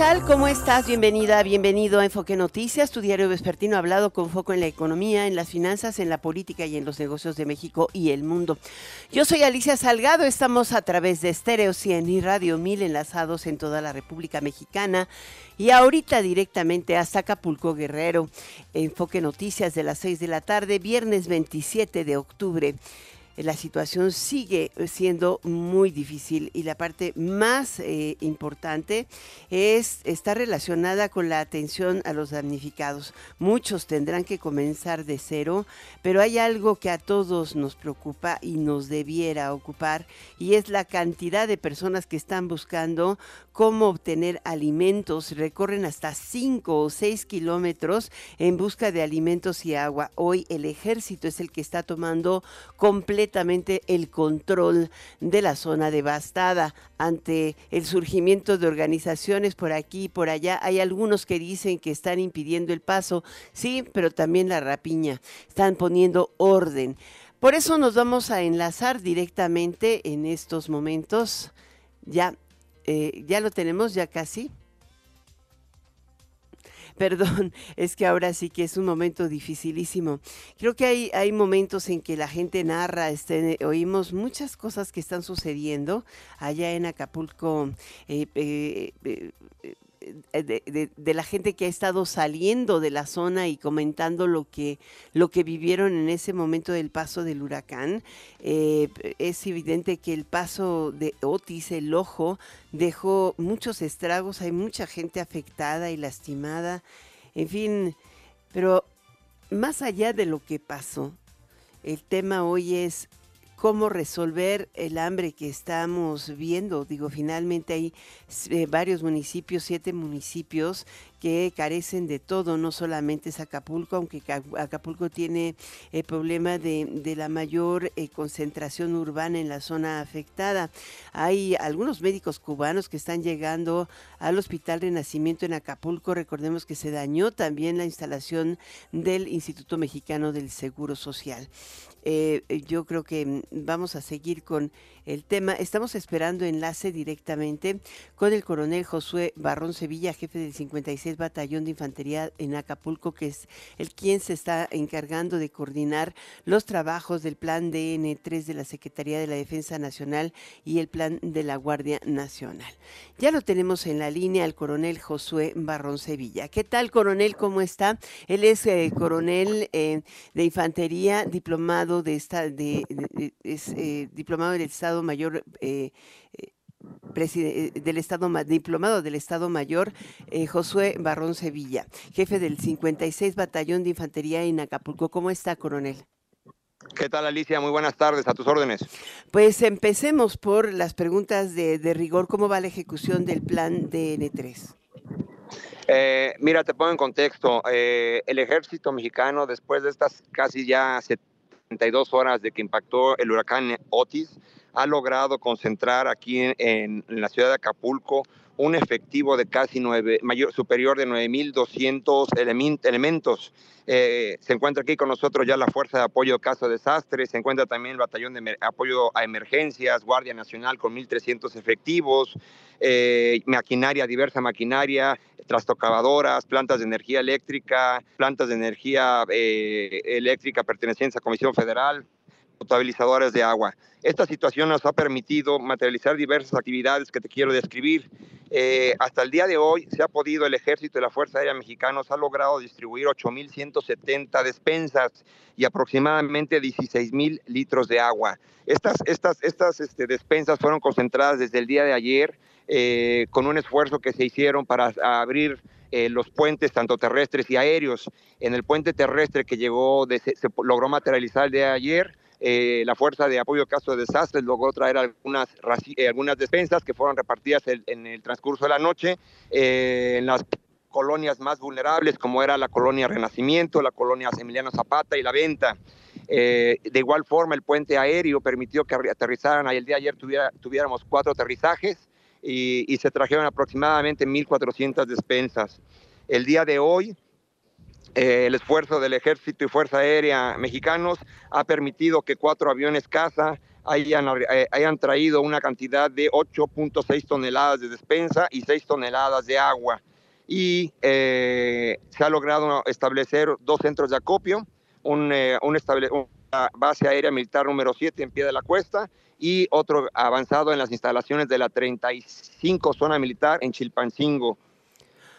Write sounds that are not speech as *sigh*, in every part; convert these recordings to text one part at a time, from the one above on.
Tal? ¿Cómo estás? Bienvenida, bienvenido a Enfoque Noticias, tu diario vespertino hablado con foco en la economía, en las finanzas, en la política y en los negocios de México y el mundo. Yo soy Alicia Salgado, estamos a través de Stereo 100 y Radio 1000 enlazados en toda la República Mexicana y ahorita directamente hasta Acapulco Guerrero. Enfoque Noticias de las 6 de la tarde, viernes 27 de octubre la situación sigue siendo muy difícil y la parte más eh, importante es está relacionada con la atención a los damnificados. Muchos tendrán que comenzar de cero, pero hay algo que a todos nos preocupa y nos debiera ocupar y es la cantidad de personas que están buscando cómo obtener alimentos. Recorren hasta 5 o 6 kilómetros en busca de alimentos y agua. Hoy el ejército es el que está tomando completamente el control de la zona devastada ante el surgimiento de organizaciones por aquí y por allá. Hay algunos que dicen que están impidiendo el paso, sí, pero también la rapiña. Están poniendo orden. Por eso nos vamos a enlazar directamente en estos momentos. Ya, eh, ya lo tenemos, ya casi. Perdón, *laughs* es que ahora sí que es un momento dificilísimo. Creo que hay, hay momentos en que la gente narra, este, oímos muchas cosas que están sucediendo allá en Acapulco. Eh, eh, eh, de, la gente que ha estado saliendo de la zona y comentando lo que, lo que vivieron en ese momento del paso del huracán. es evidente que el paso de Otis, el ojo, dejó muchos estragos, hay mucha gente afectada y lastimada, en fin, pero más allá de lo que pasó, el tema hoy es cómo resolver el hambre que estamos viendo. Digo, finalmente hay eh, varios municipios, siete municipios que carecen de todo, no solamente es Acapulco, aunque Acapulco tiene el problema de, la mayor eh, concentración urbana en la zona afectada. Hay algunos médicos cubanos que están llegando al Hospital Renacimiento en Acapulco. Recordemos que se dañó también la instalación del Instituto Mexicano del Seguro Social. Eh, yo creo que vamos a seguir con el tema. Estamos esperando enlace directamente con el coronel Josué Barrón Sevilla, jefe del 56 Batallón de Infantería en Acapulco, que es el quien se está encargando de coordinar los trabajos del plan DN3 de la Secretaría de la Defensa Nacional y el plan de la Guardia Nacional. Ya lo tenemos en la línea al coronel Josué Barrón Sevilla. ¿Qué tal, coronel? ¿Cómo está? Él es eh, coronel eh, de Infantería, diplomado de esta, eh, diplomado del Estado Mayor eh, eh, eh, del Estado diplomado del Estado Mayor Josué Barrón Sevilla, jefe del 56 Batallón de Infantería en Acapulco. ¿Cómo está, coronel? ¿Qué tal, Alicia? Muy buenas tardes, a tus órdenes. Pues empecemos por las preguntas de, rigor. ¿Cómo va la ejecución del plan DN3? mira, te pongo en contexto. el ejército mexicano, después de estas casi ya 72 horas de que impactó el huracán Otis, ha logrado concentrar aquí en, la ciudad de Acapulco un efectivo de casi nueve, mayor, superior de 9.200 elementos. Eh, se encuentra aquí con nosotros ya la Fuerza de Apoyo Caso Desastres, se encuentra también el Batallón de Apoyo a Emergencias, Guardia Nacional con 1.300 efectivos, eh, maquinaria, diversa maquinaria, trastocavadoras, plantas de energía eléctrica, plantas de energía eh, eléctrica pertenecientes a Comisión Federal, potabilizadores de agua. Esta situación nos ha permitido materializar diversas actividades que te quiero describir. Eh, hasta el día de hoy se ha podido, el Ejército y la Fuerza Aérea Mexicanos ha logrado distribuir 8.170 despensas y aproximadamente 16.000 litros de agua. Estas, estas, estas este, despensas fueron concentradas desde el día de ayer eh, con un esfuerzo que se hicieron para abrir eh, los puentes tanto terrestres y aéreos. En el puente terrestre que llegó, se, se logró materializar el día de ayer, eh, la Fuerza de Apoyo Caso de Desastres logró traer algunas, eh, algunas despensas que fueron repartidas en, el transcurso de la noche eh, en las colonias más vulnerables, como era la colonia Renacimiento, la colonia Emiliano Zapata y la Venta. de igual forma, el puente aéreo permitió que aterrizaran, el día de ayer tuviéramos cuatro aterrizajes, y, se trajeron aproximadamente 1.400 despensas. El día de hoy, eh, el esfuerzo del Ejército y Fuerza Aérea mexicanos ha permitido que cuatro aviones caza hayan, eh, hayan traído una cantidad de 8.6 toneladas de despensa y 6 toneladas de agua. Y eh, se ha logrado establecer dos centros de acopio, un una base aérea militar número 7 en pie de la cuesta y otro avanzado en las instalaciones de la 35 zona militar en Chilpancingo.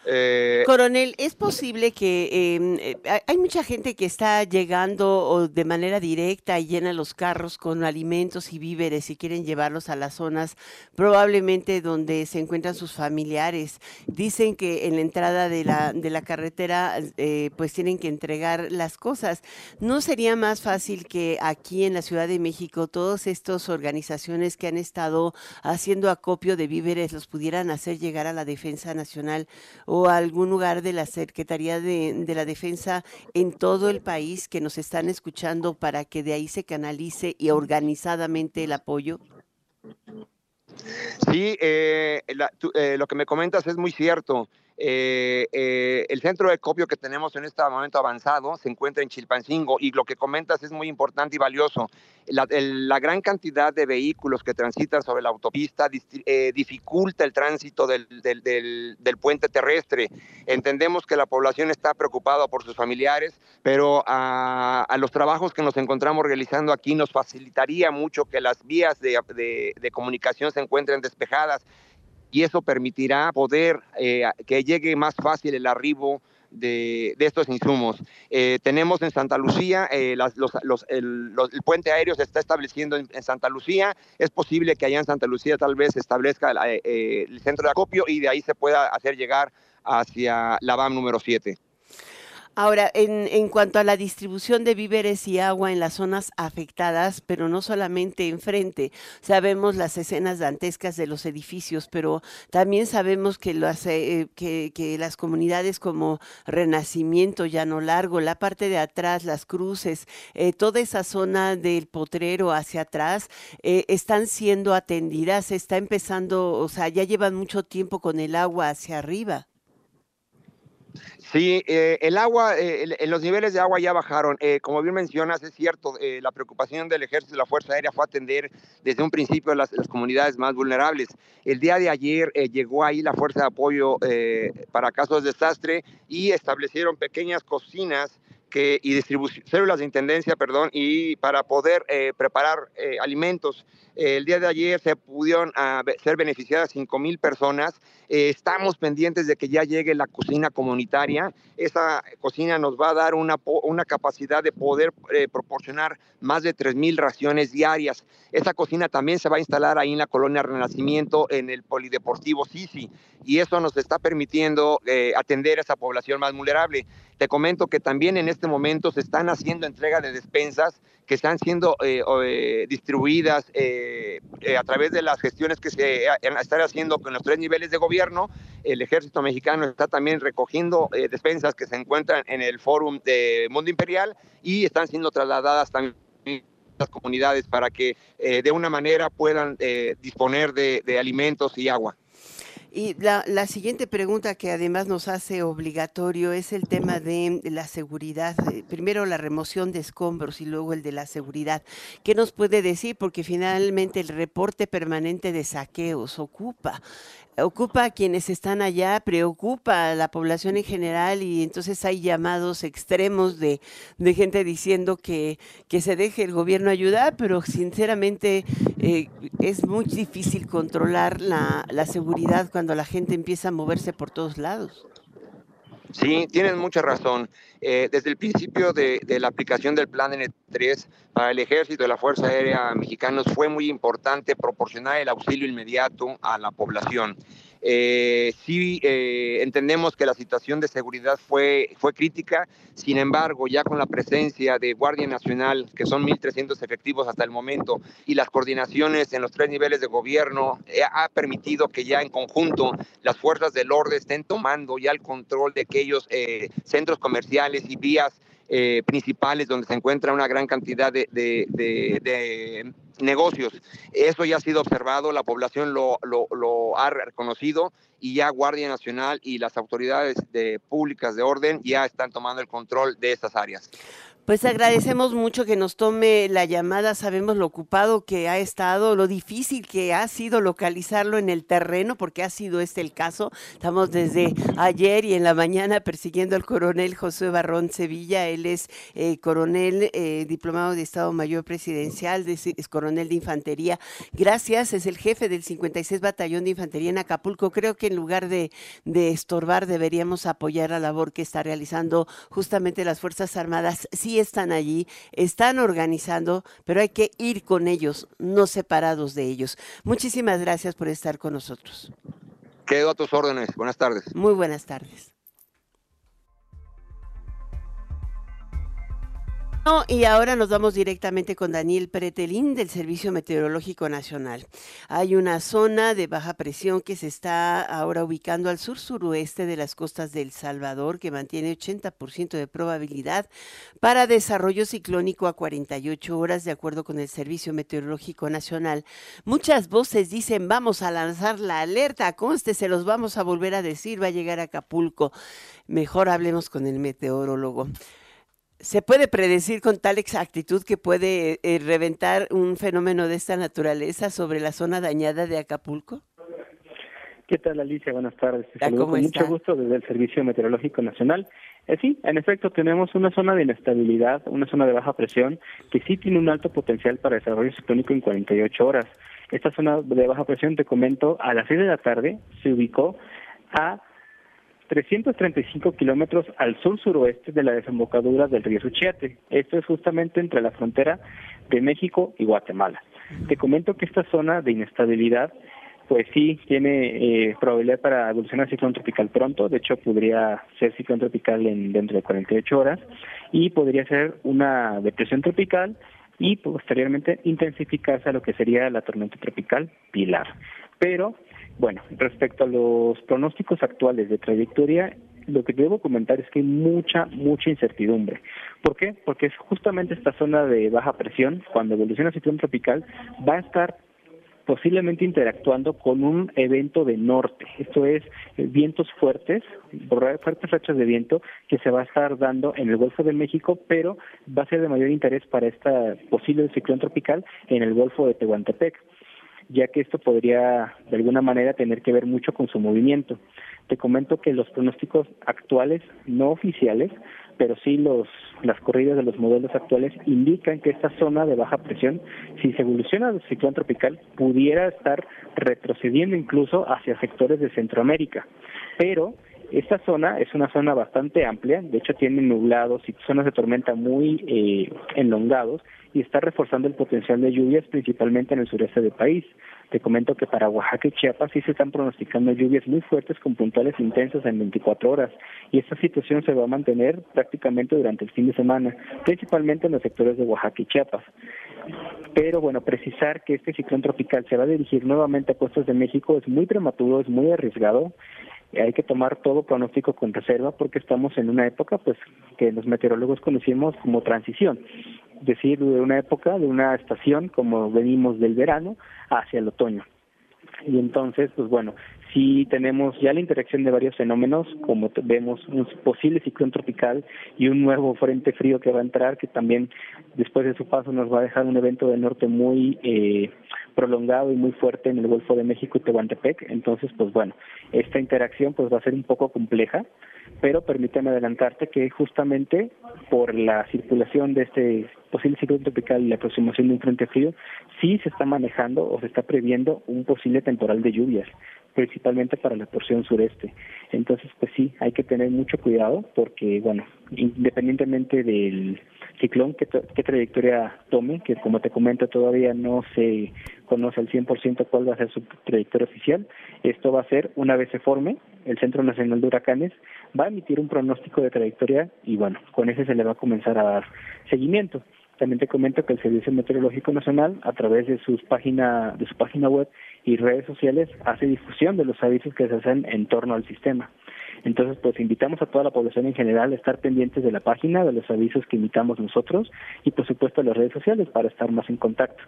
Eh, Coronel, ¿es posible que em, eh, hay mucha gente que está llegando de manera directa y llena los carros con alimentos y víveres y quieren llevarlos a las zonas probablemente donde se encuentran sus familiares? Dicen que en la entrada de la, de la carretera eh, pues tienen que entregar las cosas. ¿No sería más fácil que aquí en la Ciudad de México todas estas organizaciones que han estado haciendo acopio de víveres los pudieran hacer llegar a la Defensa Nacional? O algún lugar de la Secretaría de, la Defensa en todo el país que nos están escuchando para que de ahí se canalice y organizadamente el apoyo? Sí, eh, eh, lo que me comentas es muy cierto. Eh, eh, el centro de copio que tenemos en este momento avanzado se encuentra en Chilpancingo y lo que comentas es muy importante y valioso. La, gran cantidad de vehículos que transitan sobre la autopista eh, dificulta el tránsito del, puente terrestre. Entendemos que la población está preocupada por sus familiares, pero a, los trabajos que nos encontramos realizando aquí nos facilitaría mucho que las vías de comunicación se encuentren despejadas y eso permitirá poder eh, que llegue más fácil el arribo de, estos insumos. Eh, tenemos en Santa Lucía, eh, el, puente aéreo se está estableciendo en, Santa Lucía, es posible que allá en Santa Lucía tal vez se establezca el centro de acopio y de ahí se pueda hacer llegar hacia la BAM número 7. Ahora, en, en, cuanto a la distribución de víveres y agua en las zonas afectadas, pero no solamente enfrente, sabemos las escenas dantescas de los edificios, pero también sabemos que las, eh, las comunidades como Renacimiento, Llano Largo, la parte de atrás, las cruces, eh, toda esa zona del potrero hacia atrás, eh, están siendo atendidas, está empezando, o sea, ya llevan mucho tiempo con el agua hacia arriba. Sí, eh, el agua, eh, los niveles de agua ya bajaron. Eh, como bien mencionas, es cierto, la preocupación del ejército y la Fuerza Aérea fue atender desde un principio las, las comunidades más vulnerables. El día de ayer llegó ahí la Fuerza de Apoyo para casos de desastre y establecieron pequeñas cocinas que, y células de intendencia, perdón, y para poder preparar alimentos. el día de ayer se pudieron ah, ser beneficiadas 5 mil personas eh, estamos pendientes de que ya llegue la cocina comunitaria. Esa cocina nos va a dar una, una capacidad de poder eh, proporcionar más de 3.000 raciones diarias. Esa cocina también se va a instalar ahí en la colonia Renacimiento, en el Polideportivo Sisi, y eso nos está permitiendo eh, atender a esa población más vulnerable. Te comento que también en este momento se están haciendo entrega de despensas que están siendo distribuidas a través de las gestiones que se están haciendo con los tres niveles de gobierno el ejército mexicano está también recogiendo eh, despensas que se encuentran en el Fórum de Mundo Imperial y están siendo trasladadas también las comunidades para que eh, de una manera puedan eh, disponer de, alimentos y agua. Y la, siguiente pregunta que además nos hace obligatorio es el tema de la seguridad. Primero la remoción de escombros y luego el de la seguridad. ¿Qué nos puede decir? Porque finalmente el reporte permanente de saqueos ocupa ocupa a quienes están allá, preocupa a la población en general y entonces hay llamados extremos de, gente diciendo que, que, se deje el gobierno ayudar, pero sinceramente eh, es muy difícil controlar la, la seguridad la gente empieza a moverse por todos lados. Sí, tienen mucha razón. Eh, desde el principio de, de, la aplicación del plan N3 para el ejército y la Fuerza Aérea mexicanos fue muy importante proporcionar el auxilio inmediato a la población. Eh, sí eh, entendemos que la situación de seguridad fue, fue crítica, sin embargo, ya con la presencia de Guardia Nacional, que son 1.300 efectivos hasta el momento, y las coordinaciones en los tres niveles de gobierno, eh, ha permitido que ya en conjunto las fuerzas del orden estén tomando ya el control de aquellos eh, centros comerciales y vías principales donde se encuentra una gran cantidad de, de, negocios. Eso ya ha sido observado, la población lo, lo, ha reconocido y ya Guardia Nacional y las autoridades de, públicas de orden ya están tomando el control de estas áreas. Pues agradecemos mucho que nos tome la llamada, sabemos lo ocupado que ha estado, lo difícil que ha sido localizarlo en el terreno, porque ha sido este el caso. Estamos desde ayer y en la mañana persiguiendo al coronel José Barrón Sevilla, él es eh, coronel eh, diplomado de Estado Mayor Presidencial, es coronel de Infantería. Gracias, es el jefe del 56 Batallón de Infantería en Acapulco. Creo que en lugar de, de estorbar deberíamos apoyar la labor que está realizando justamente las Fuerzas Armadas están allí, están organizando, pero hay que ir con ellos, no separados de ellos. Muchísimas gracias por estar con nosotros. Quedo a tus órdenes. Buenas tardes. Muy buenas tardes. Y ahora nos vamos directamente con Daniel Pretelín del Servicio Meteorológico Nacional. Hay una zona de baja presión que se está ahora ubicando al sur-suroeste de las costas del Salvador, que mantiene 80% de probabilidad para desarrollo ciclónico a 48 horas, de acuerdo con el Servicio Meteorológico Nacional. Muchas voces dicen, vamos a lanzar la alerta, conste, se los vamos a volver a decir, va a llegar a Acapulco. Mejor hablemos con el meteorólogo. ¿Se puede predecir con tal exactitud que puede eh, reventar un fenómeno de esta naturaleza sobre la zona dañada de Acapulco? ¿Qué tal, Alicia? Buenas tardes. Te saludo con mucho gusto desde el Servicio Meteorológico Nacional. Eh, sí, en efecto, tenemos una zona de inestabilidad, una zona de baja presión, que sí tiene un alto potencial para desarrollo ciclónico en 48 horas. Esta zona de baja presión, te comento, a las 6 de la tarde se ubicó a 335 kilómetros al sur-suroeste de la desembocadura del río Suchiate. Esto es justamente entre la frontera de México y Guatemala. Te comento que esta zona de inestabilidad pues sí tiene eh, probabilidad para evolucionar a ciclón tropical pronto, de hecho podría ser ciclón tropical en dentro de 48 horas y podría ser una depresión tropical y posteriormente intensificarse a lo que sería la tormenta tropical Pilar. Pero bueno, respecto a los pronósticos actuales de trayectoria, lo que debo comentar es que hay mucha, mucha incertidumbre. ¿Por qué? Porque es justamente esta zona de baja presión, cuando evoluciona a ciclón tropical, va a estar posiblemente interactuando con un evento de norte, esto es eh, vientos fuertes, fuertes rachas de viento que se va a estar dando en el Golfo de México, pero va a ser de mayor interés para esta posible ciclón tropical en el Golfo de Tehuantepec ya que esto podría de alguna manera tener que ver mucho con su movimiento. Te comento que los pronósticos actuales, no oficiales, pero sí los las corridas de los modelos actuales indican que esta zona de baja presión, si se evoluciona al ciclón tropical, pudiera estar retrocediendo incluso hacia sectores de Centroamérica. Pero esta zona es una zona bastante amplia, de hecho tiene nublados y zonas de tormenta muy eh, enlongados y está reforzando el potencial de lluvias principalmente en el sureste del país. Te comento que para Oaxaca y Chiapas sí se están pronosticando lluvias muy fuertes con puntuales intensas en 24 horas y esta situación se va a mantener prácticamente durante el fin de semana, principalmente en los sectores de Oaxaca y Chiapas. Pero bueno, precisar que este ciclón tropical se va a dirigir nuevamente a costas de México es muy prematuro, es muy arriesgado hay que tomar todo pronóstico con reserva porque estamos en una época pues que los meteorólogos conocimos como transición, es decir, de una época, de una estación como venimos del verano hacia el otoño. Y entonces, pues bueno, si tenemos ya la interacción de varios fenómenos, como vemos un posible ciclón tropical y un nuevo frente frío que va a entrar, que también después de su paso nos va a dejar un evento del norte muy eh, prolongado y muy fuerte en el Golfo de México y Tehuantepec. Entonces, pues bueno, esta interacción pues va a ser un poco compleja, pero permíteme adelantarte que justamente por la circulación de este posible ciclón tropical y la aproximación de un frente frío, sí se está manejando o se está previendo un posible temporal de lluvias principalmente para la porción sureste. Entonces, pues sí, hay que tener mucho cuidado porque, bueno, independientemente del ciclón, qué, trayectoria tome, que como te comento todavía no se conoce al 100% cuál va a ser su trayectoria oficial, esto va a ser, una vez se forme, el Centro Nacional de Huracanes va a emitir un pronóstico de trayectoria y bueno, con ese se le va a comenzar a dar seguimiento. También te comento que el Servicio Meteorológico Nacional, a través de sus página, de su página web y redes sociales, hace difusión de los avisos que se hacen en torno al sistema. Entonces, pues invitamos a toda la población en general a estar pendientes de la página, de los avisos que imitamos nosotros y, por supuesto, a las redes sociales para estar más en contacto.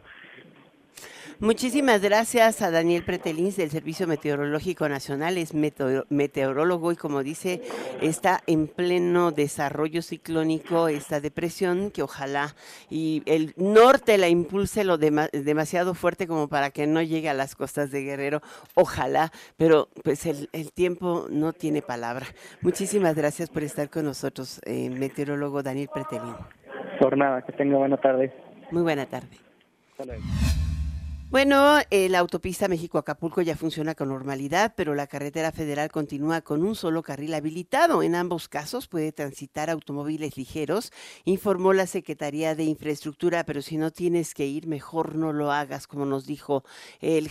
Muchísimas gracias a Daniel Pretelins del Servicio Meteorológico Nacional, es meteorólogo y como dice, está en pleno desarrollo ciclónico esta depresión que ojalá y el norte la impulse lo demasiado fuerte como para que no llegue a las costas de Guerrero, ojalá, pero pues el, tiempo no tiene palabra. Muchísimas gracias por estar con nosotros, eh, meteorólogo Daniel Pretelín. Por nada, que tenga buena tarde. Muy buena tarde. Bueno, eh, la autopista México-Acapulco ya funciona con normalidad, pero la carretera federal continúa con un solo carril habilitado. En ambos casos puede transitar automóviles ligeros, informó la Secretaría de Infraestructura, pero si no tienes que ir, mejor no lo hagas, como nos dijo el,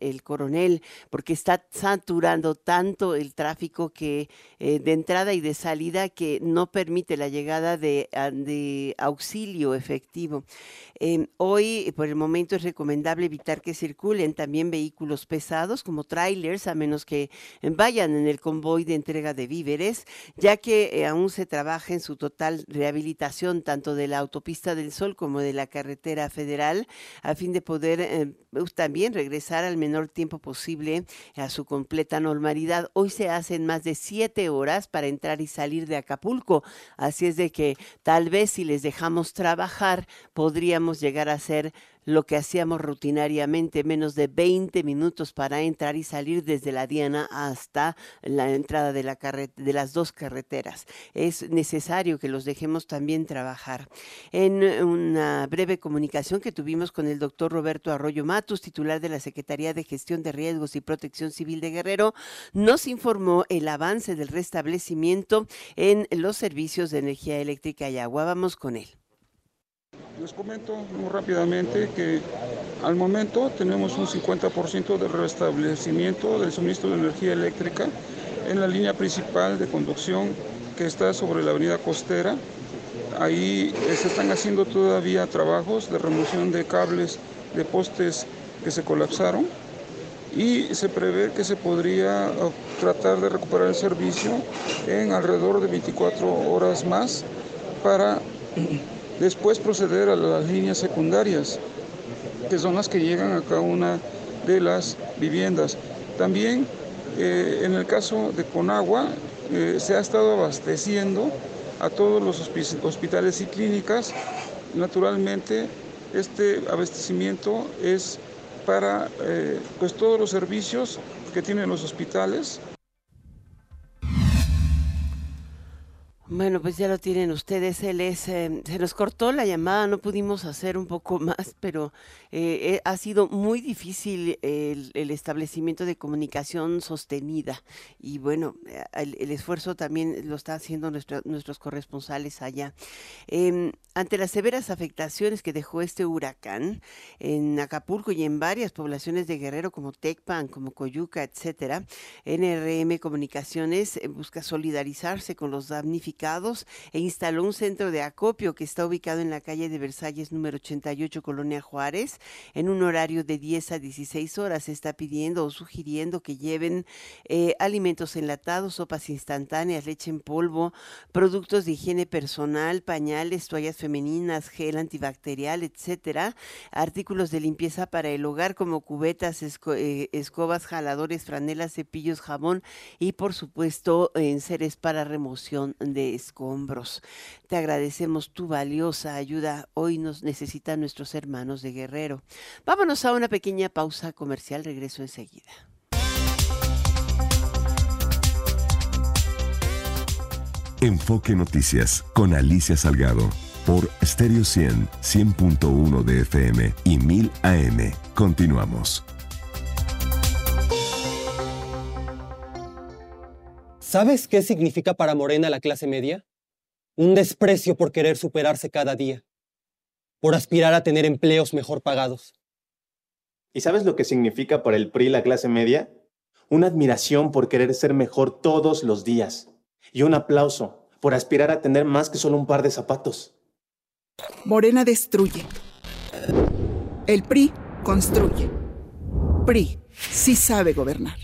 el, coronel, porque está saturando tanto el tráfico que eh, de entrada y de salida que no permite la llegada de, de auxilio efectivo. Em, hoy, por el momento, es recomendable que circulen también vehículos pesados como trailers, a menos que vayan en el convoy de entrega de víveres, ya que eh, aún se trabaja en su total rehabilitación tanto de la autopista del Sol como de la carretera federal, a fin de poder eh, también regresar al menor tiempo posible a su completa normalidad. Hoy se hacen más de siete horas para entrar y salir de Acapulco, así es de que tal vez si les dejamos trabajar podríamos llegar a ser lo que hacíamos rutinariamente, menos de 20 minutos para entrar y salir desde la Diana hasta la entrada de, la de las dos carreteras. Es necesario que los dejemos también trabajar. En una breve comunicación que tuvimos con el doctor Roberto Arroyo Matus, titular de la Secretaría de Gestión de Riesgos y Protección Civil de Guerrero, nos informó el avance del restablecimiento en los servicios de energía eléctrica y agua. Vamos con él. Les comento muy rápidamente que al momento tenemos un 50% de restablecimiento del suministro de energía eléctrica en la línea principal de conducción que está sobre la avenida costera. Ahí se están haciendo todavía trabajos de remoción de cables de postes que se colapsaron y se prevé que se podría uh, tratar de recuperar el servicio en alrededor de 24 horas más para Después proceder a las líneas secundarias, que son las que llegan a cada una de las viviendas. También eh, en el caso de Conagua eh, se ha estado abasteciendo a todos los hospitales y clínicas. Naturalmente, este abastecimiento es para eh, pues todos los servicios que tienen los hospitales Bueno, pues ya lo tienen ustedes. Él es, em, se nos cortó la llamada, no pudimos hacer un poco *laughs* más, pero eh, eh, ha sido muy difícil el, establecimiento de comunicación sostenida. Y bueno, eh, el, esfuerzo también lo están haciendo nuestros corresponsales allá. Em, ante las severas afectaciones que dejó este huracán en Acapulco y en varias poblaciones de Guerrero como Tecpan, como Coyuca, etcétera, NRM Comunicaciones busca solidarizarse con los damnificados e instaló un centro de acopio que está ubicado en la calle de Versalles número 88, Colonia Juárez, en un horario de 10 a 16 horas. está pidiendo o sugiriendo que lleven eh, alimentos enlatados, sopas instantáneas, leche en polvo, productos de higiene personal, pañales, toallas femeninas, gel antibacterial, etcétera, artículos de limpieza para el hogar como cubetas, eh, escobas, jaladores, franelas, cepillos, jabón y por supuesto enseres para remoción de escombros. Te agradecemos tu valiosa ayuda. Hoy nos necesitan nuestros hermanos de Guerrero. Vámonos a una pequeña pausa comercial. Regreso enseguida. Enfoque Noticias con Alicia Salgado por Stereo 100, 100.1 de FM y 1000 AM. Continuamos. ¿Sabes qué significa para Morena la clase media? Un desprecio por querer superarse cada día, por aspirar a tener empleos mejor pagados. ¿Y sabes lo que significa para el PRI la clase media? Una admiración por querer ser mejor todos los días y un aplauso por aspirar a tener más que solo un par de zapatos. Morena destruye. El PRI construye. PRI sí sabe gobernar.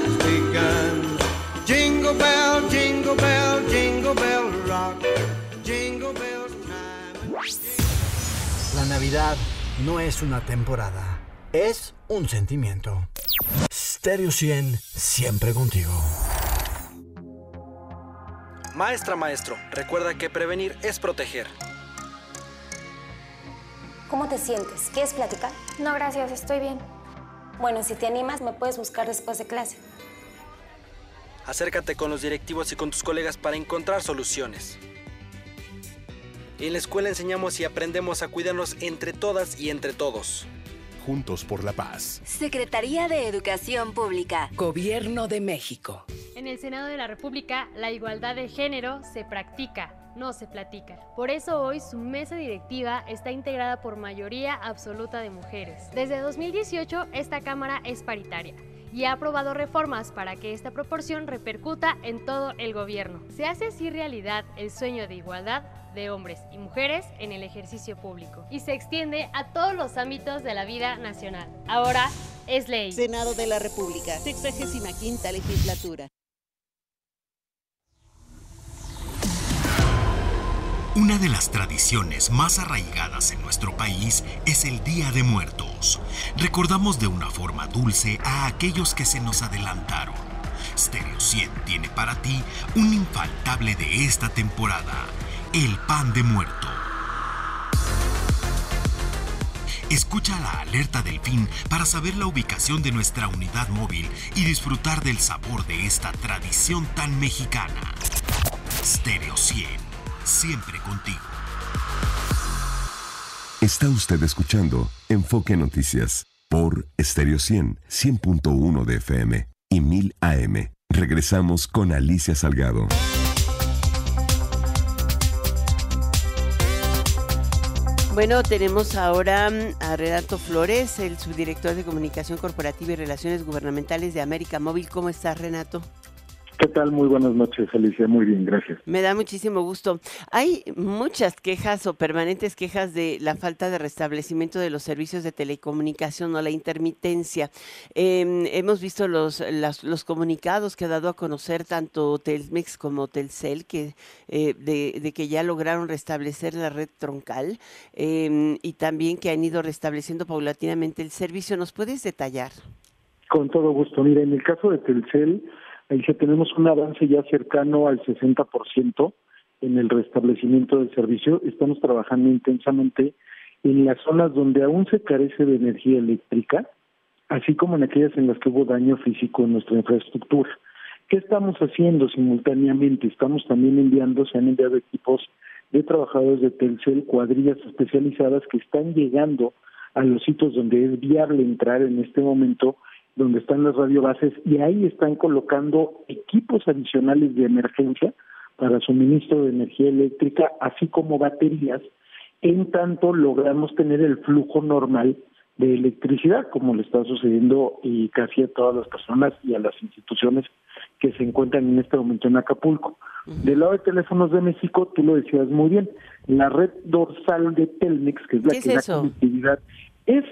Jingle bell, jingle bell, jingle bell rock. Jingle bells time. La Navidad no es una temporada, es un sentimiento. Stereo 100, siempre contigo. Maestra, maestro, recuerda que prevenir es proteger. ¿Cómo te sientes? ¿Quieres platicar? No, gracias, estoy bien. Bueno, si te animas, me puedes buscar después de clase. Acércate con los directivos y con tus colegas para encontrar soluciones. En la escuela enseñamos y aprendemos a cuidarnos entre todas y entre todos. Juntos por la Paz. Secretaría de Educación Pública. Gobierno de México. En el Senado de la República, la igualdad de género se practica no se platica. Por eso hoy su mesa directiva está integrada por mayoría absoluta de mujeres. Desde 2018 esta Cámara es paritaria y ha aprobado reformas para que esta proporción repercuta en todo el gobierno. Se hace así realidad el sueño de igualdad de hombres y mujeres en el ejercicio público y se extiende a todos los ámbitos de la vida nacional. Ahora es ley. Senado de la República, 65 legislatura. Una de las tradiciones más arraigadas en nuestro país es el Día de Muertos. Recordamos de una forma dulce a aquellos que se nos adelantaron. Stereo 100 tiene para ti un infaltable de esta temporada, el pan de muerto. Escucha la alerta del fin para saber la ubicación de nuestra unidad móvil y disfrutar del sabor de esta tradición tan mexicana. Stereo 100 siempre contigo. Está usted escuchando Enfoque Noticias por Stereo 100, 100.1 de FM y 1000 AM. Regresamos con Alicia Salgado. Bueno, tenemos ahora mm, a Renato Flores, el subdirector de Comunicación Corporativa y Relaciones Gubernamentales de América Móvil. ¿Cómo estás, Renato? ¿Qué tal? Muy buenas noches, Alicia. Muy bien, gracias. Me da muchísimo gusto. Hay muchas quejas o permanentes quejas de la falta de restablecimiento de los servicios de telecomunicación o la intermitencia. Em, hemos visto los, los comunicados que ha dado a conocer tanto Telmex como Telcel que, eh, de, que ya lograron restablecer la red troncal em, y también que han ido restableciendo paulatinamente el servicio. ¿Nos puedes detallar? Con todo gusto. Mira, en el caso de Telcel, Ahí que tenemos un avance ya cercano al 60% en el restablecimiento del servicio. Estamos trabajando intensamente en las zonas donde aún se carece de energía eléctrica, así como en aquellas en las que hubo daño físico en nuestra infraestructura. ¿Qué estamos haciendo simultáneamente? Estamos también enviando, se han enviado equipos de trabajadores de Telcel, cuadrillas especializadas que están llegando a los sitios donde es viable entrar en este momento donde están las radiobases y ahí están colocando equipos adicionales de emergencia para suministro de energía eléctrica, así como baterías, en tanto logramos tener el flujo normal de electricidad, como le está sucediendo y casi a todas las personas y a las instituciones que se encuentran en este momento en Acapulco. Del lado de teléfonos de México, tú lo decías muy bien, la red dorsal de Telmex, que es la que da conectividad, es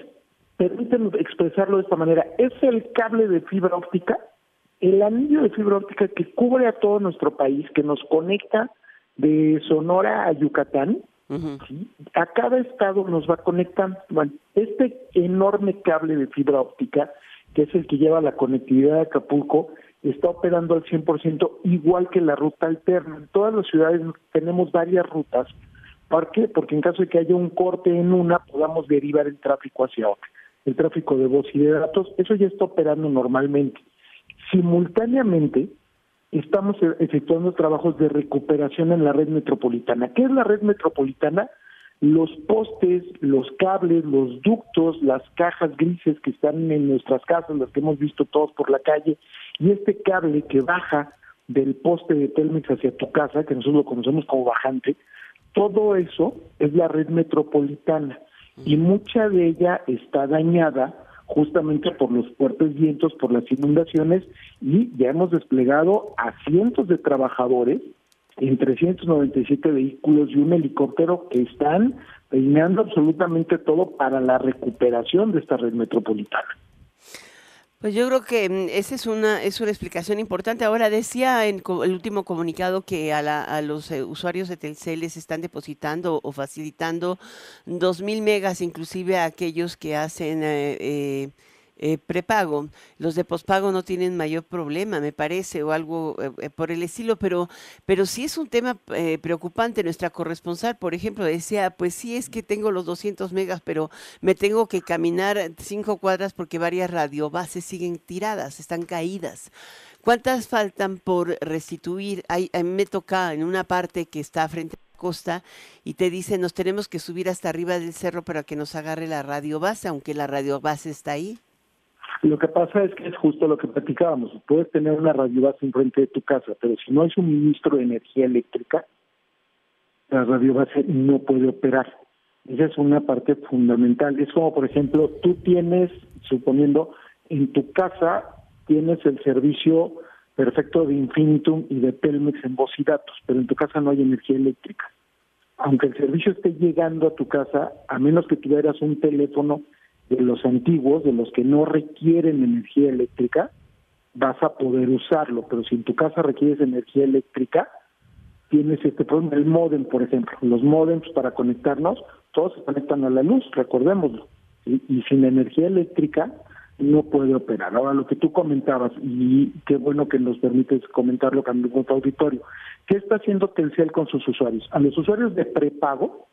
permítanme expresarlo de esta manera, es el cable de fibra óptica, el anillo de fibra óptica que cubre a todo nuestro país, que nos conecta de Sonora a Yucatán, a cada estado nos va conectando. Bueno, este enorme cable de fibra óptica, que es el que lleva la conectividad de Acapulco, está operando al 100% igual que la ruta alterna. En todas las ciudades tenemos varias rutas ¿Por qué? Porque en caso de que haya un corte en una, podamos derivar el tráfico hacia otra. El tráfico de voz y de datos, eso ya está operando normalmente. Simultáneamente, estamos e-, efectuando trabajos de recuperación en la red metropolitana. ¿Qué es la red metropolitana? Los postes, los cables, los ductos, las cajas grises que están en nuestras casas, las que hemos visto todos por la calle, y este cable que baja del poste de Telmex hacia tu casa, que nosotros lo conocemos como bajante, todo eso es la red metropolitana y mucha de ella está dañada justamente por los fuertes vientos, por las inundaciones y ya hemos desplegado a cientos de trabajadores en 397 vehículos y un helicóptero que están peinando absolutamente todo para la recuperación de esta red metropolitana. Pues yo creo que mm, esa es una es una explicación importante. Ahora decía en el último comunicado que a, la, a los eh, usuarios de Telcel les están depositando o facilitando 2.000 megas, inclusive a aquellos que hacen eh, eh eh, prepago. Los de pospago no tienen mayor problema, me parece, o algo eh, eh, por el estilo, pero, pero sí es un tema preocupante. Nuestra corresponsal, por ejemplo, decía, pues sí es que tengo los 200 megas, pero me tengo que caminar cinco cuadras porque varias radiobases siguen tiradas, están caídas. ¿Cuántas faltan por restituir? a mí me toca en una parte que está frente a la costa y te dice nos tenemos que subir hasta arriba del cerro para que nos agarre la radio base, aunque la radio base está ahí. Lo que pasa es que es justo lo que platicábamos. Puedes tener una radio base enfrente de tu casa, pero si no hay suministro de energía eléctrica, la radio base no puede operar. Esa es una parte fundamental. Es como, por ejemplo, tú tienes, suponiendo, en tu casa tienes el servicio perfecto de Infinitum y de Telmex en voz y datos, pero en tu casa no hay energía eléctrica. Aunque el servicio esté llegando a tu casa, a menos que tuvieras un teléfono de los antiguos, de los que no requieren energía eléctrica, vas a poder usarlo, pero si en tu casa requieres energía eléctrica, tienes este problema, el modem, por ejemplo, los modems para conectarnos, todos se conectan a la luz, recordémoslo, y sin energía eléctrica no puede operar. Ahora, lo que tú comentabas, y qué bueno que nos permites comentarlo con tu auditorio, ¿qué está haciendo Telcel con sus usuarios? A los usuarios de prepago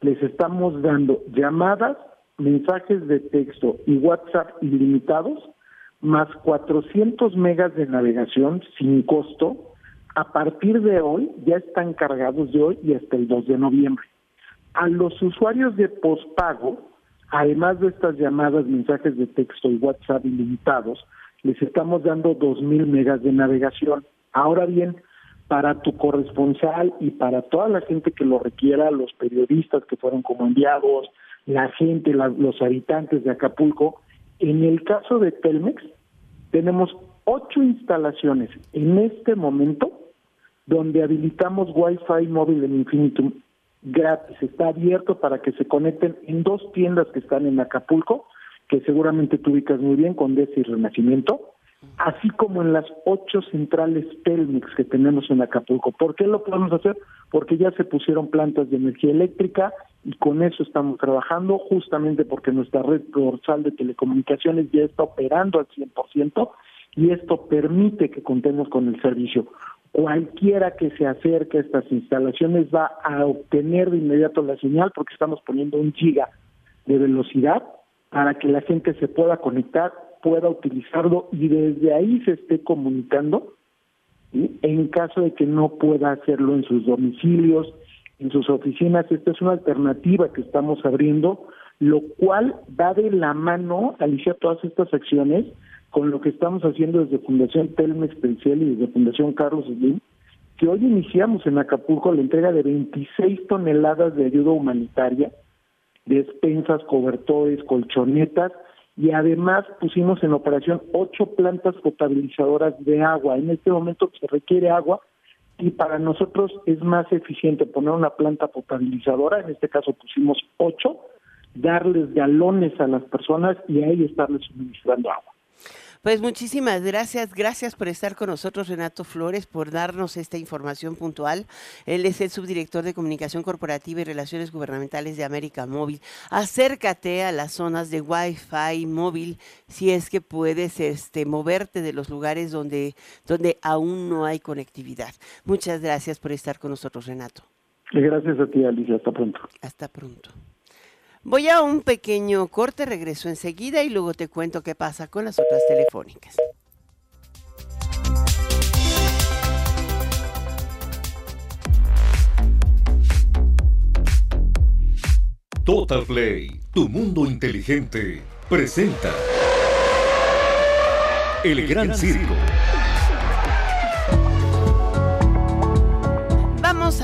les estamos dando llamadas mensajes de texto y WhatsApp ilimitados, más 400 megas de navegación sin costo, a partir de hoy ya están cargados de hoy y hasta el 2 de noviembre. A los usuarios de pospago, además de estas llamadas, mensajes de texto y WhatsApp ilimitados, les estamos dando 2.000 megas de navegación. Ahora bien, para tu corresponsal y para toda la gente que lo requiera, los periodistas que fueron como enviados, la gente, los habitantes de Acapulco. En el caso de Telmex, tenemos ocho instalaciones en este momento donde habilitamos Wi-Fi móvil en Infinitum gratis. Está abierto para que se conecten en dos tiendas que están en Acapulco, que seguramente tú ubicas muy bien, Condesa y Renacimiento, así como en las ocho centrales Telmex que tenemos en Acapulco. ¿Por qué lo podemos hacer? Porque ya se pusieron plantas de energía eléctrica y con eso estamos trabajando, justamente porque nuestra red dorsal de telecomunicaciones ya está operando al 100% y esto permite que contemos con el servicio. Cualquiera que se acerque a estas instalaciones va a obtener de inmediato la señal porque estamos poniendo un giga de velocidad para que la gente se pueda conectar pueda utilizarlo y desde ahí se esté comunicando en caso de que no pueda hacerlo en sus domicilios, en sus oficinas. Esta es una alternativa que estamos abriendo, lo cual va de la mano, Alicia, todas estas acciones con lo que estamos haciendo desde Fundación Telmex Especial y desde Fundación Carlos Slim, que hoy iniciamos en Acapulco la entrega de 26 toneladas de ayuda humanitaria, despensas, cobertores, colchonetas, y además pusimos en operación ocho plantas potabilizadoras de agua. En este momento se requiere agua y para nosotros es más eficiente poner una planta potabilizadora, en este caso pusimos ocho, darles galones a las personas y ahí estarles suministrando agua. Pues muchísimas gracias, gracias por estar con nosotros, Renato Flores, por darnos esta información puntual. Él es el subdirector de Comunicación Corporativa y Relaciones Gubernamentales de América Móvil. Acércate a las zonas de Wi-Fi móvil si es que puedes este, moverte de los lugares donde, donde aún no hay conectividad. Muchas gracias por estar con nosotros, Renato. Gracias a ti, Alicia. Hasta pronto. Hasta pronto. Voy a un pequeño corte, regreso enseguida y luego te cuento qué pasa con las otras telefónicas. Total Play, tu mundo inteligente, presenta El, Gran, Circo.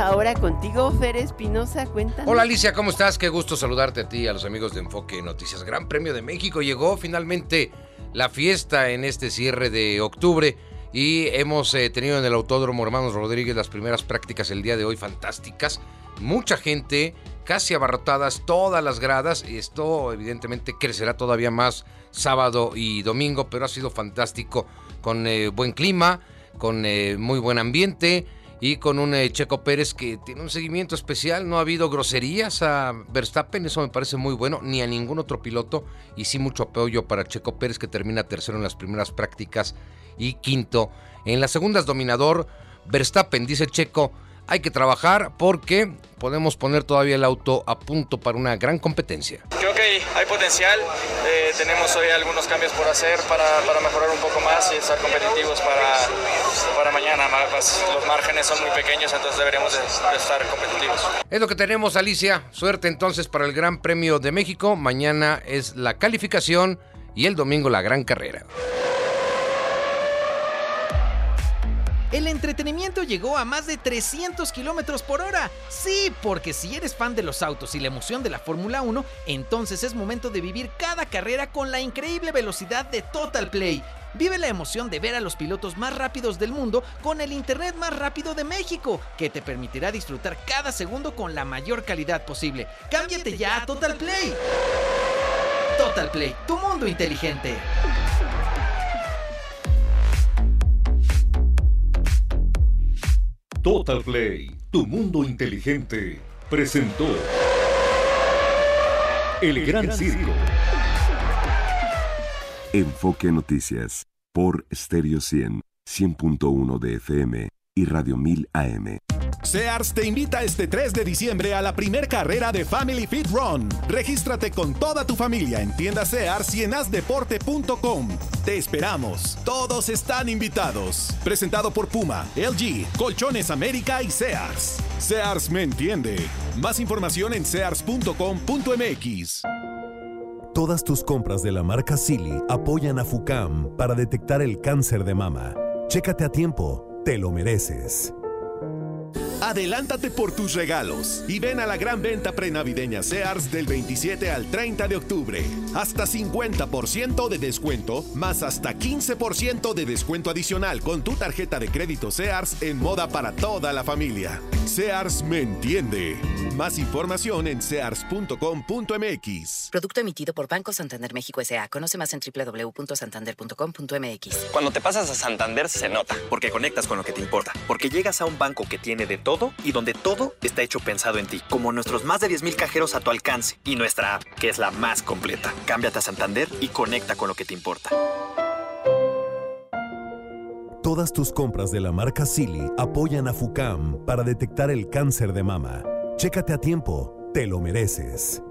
Ahora contigo, Fer Espinosa, cuéntanos. Hola Alicia, ¿cómo estás? Qué gusto saludarte a ti y a los amigos de Enfoque Noticias. Gran Premio de México llegó finalmente la fiesta en este cierre de octubre y hemos eh, tenido en el Autódromo Hermanos Rodríguez las primeras prácticas el día de hoy fantásticas. Mucha gente, casi abarrotadas todas las gradas. Esto evidentemente crecerá todavía más sábado y domingo, pero ha sido fantástico con eh, buen clima, con eh, muy buen ambiente y con un eh, Checo Pérez que tiene un seguimiento especial. No ha habido groserías a Verstappen, eso me parece muy bueno, ni a ningún otro piloto. Y sí mucho apoyo para Checo Pérez que termina tercero en las primeras prácticas y quinto en las segundas dominador. Verstappen, dice Checo, hay que trabajar porque podemos poner todavía el auto a punto para una gran competencia. Creo que hay, potencial, eh, tenemos hoy algunos cambios por hacer para, mejorar un poco más y estar competitivos para, para mañana. Pues, los márgenes son muy pequeños, entonces deberíamos de estar competitivos. Es lo que tenemos, Alicia. Suerte entonces para el Gran Premio de México. Mañana es la calificación y el domingo la gran carrera. El entretenimiento llegó a más de 300 kilómetros por hora. Sí, porque si eres fan de los autos y la emoción de la Fórmula 1, entonces es momento de vivir cada carrera con la increíble velocidad de Total Play. Vive la emoción de ver a los pilotos más rápidos del mundo con el Internet más rápido de México, que te permitirá disfrutar cada segundo con la mayor calidad posible. Cámbiate ya a Total Play. Total Play, tu mundo inteligente. Total Play, tu mundo inteligente, presentó El, Gran, Circo. Enfoque Noticias por Stereo 100, 100.1 de FM y Radio 1000 AM. Sears te invita este 3 de diciembre a la primer carrera de Family Fit Run. Regístrate con toda tu familia en tienda Sears y en asdeporte.com. Te esperamos. Todos están invitados. Presentado por Puma, LG, Colchones América y Sears. Sears me entiende. Más información en sears.com.mx. Todas tus compras de la marca Silly apoyan a FUCAM para detectar el cáncer de mama. Chécate a tiempo, te lo mereces. Adelántate por tus regalos y ven a la gran venta prenavideña Sears del 27 al 30 de octubre. Hasta 50% de descuento, más hasta 15% de descuento adicional con tu tarjeta de crédito Sears en moda para toda la familia. Sears me entiende. Más información en sears.com.mx. Producto emitido por Banco Santander México S.A. Conoce más en www.santander.com.mx. Cuando te pasas a Santander se nota, porque conectas con lo que te importa, porque llegas a un banco que tiene de todo y donde todo está hecho pensado en ti, como nuestros más de 10.000 cajeros a tu alcance y nuestra app, que es la más completa. Cámbiate a Santander y conecta con lo que te importa. Todas tus compras de la marca Silly apoyan a FUCAM para detectar el cáncer de mama. Chécate a tiempo, te lo mereces.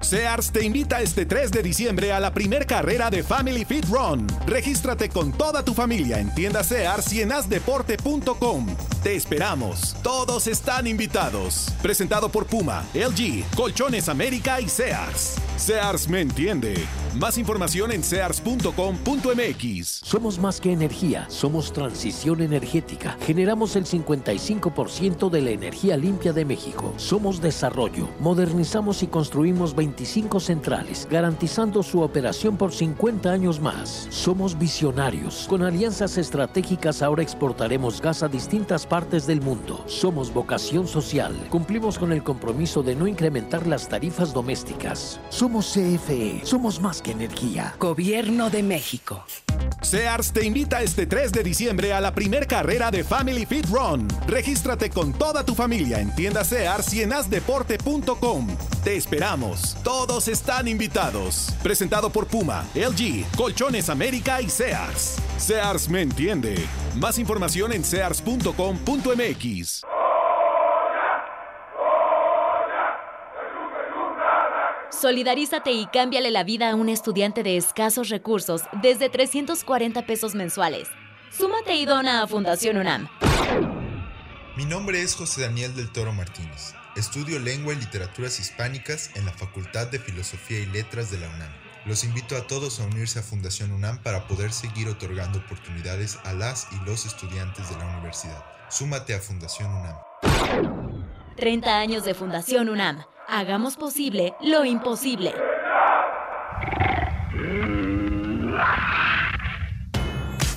Sears te invita este 3 de diciembre a la primer carrera de Family Fit Run. Regístrate con toda tu familia en tienda Sears y en asdeporte.com. Te esperamos. Todos están invitados. Presentado por Puma, LG, Colchones América y Sears. Sears me entiende. Más información en sears.com.mx. Somos más que energía, somos transición energética. Generamos el 55% de la energía limpia de México. Somos desarrollo. Modernizamos y construimos 25 centrales, garantizando su operación por 50 años más. Somos visionarios. Con alianzas estratégicas ahora exportaremos gas a distintas partes del mundo. Somos vocación social. Cumplimos con el compromiso de no incrementar las tarifas domésticas. Somos CFE. Somos más energía. Gobierno de México. Sears te invita este 3 de diciembre a la primer carrera de Family Fit Run. Regístrate con toda tu familia en tienda Sears y en asdeporte.com. Te esperamos. Todos están invitados. Presentado por Puma, LG, Colchones América y Sears. Sears me entiende. Más información en sears.com.mx. Solidarízate y cámbiale la vida a un estudiante de escasos recursos desde 340 pesos mensuales. Súmate y dona a Fundación UNAM. Mi nombre es José Daniel del Toro Martínez. Estudio lengua y literaturas hispánicas en la Facultad de Filosofía y Letras de la UNAM. Los invito a todos a unirse a Fundación UNAM para poder seguir otorgando oportunidades a las y los estudiantes de la universidad. Súmate a Fundación UNAM. 30 años de Fundación UNAM. Hagamos posible lo imposible.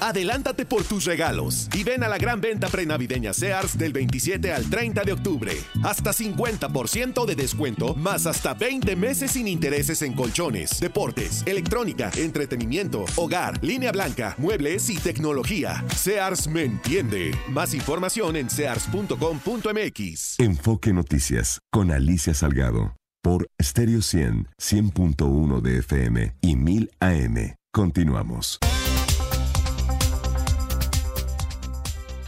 Adelántate por tus regalos y ven a la gran venta prenavideña Sears del 27 al 30 de octubre. Hasta 50% de descuento, más hasta 20 meses sin intereses en colchones, deportes, electrónica, entretenimiento, hogar, línea blanca, muebles y tecnología. Sears me entiende. Más información en sears.com.mx. Enfoque Noticias con Alicia Salgado por Stereo 100, 100.1 de FM y 1000 AM. Continuamos.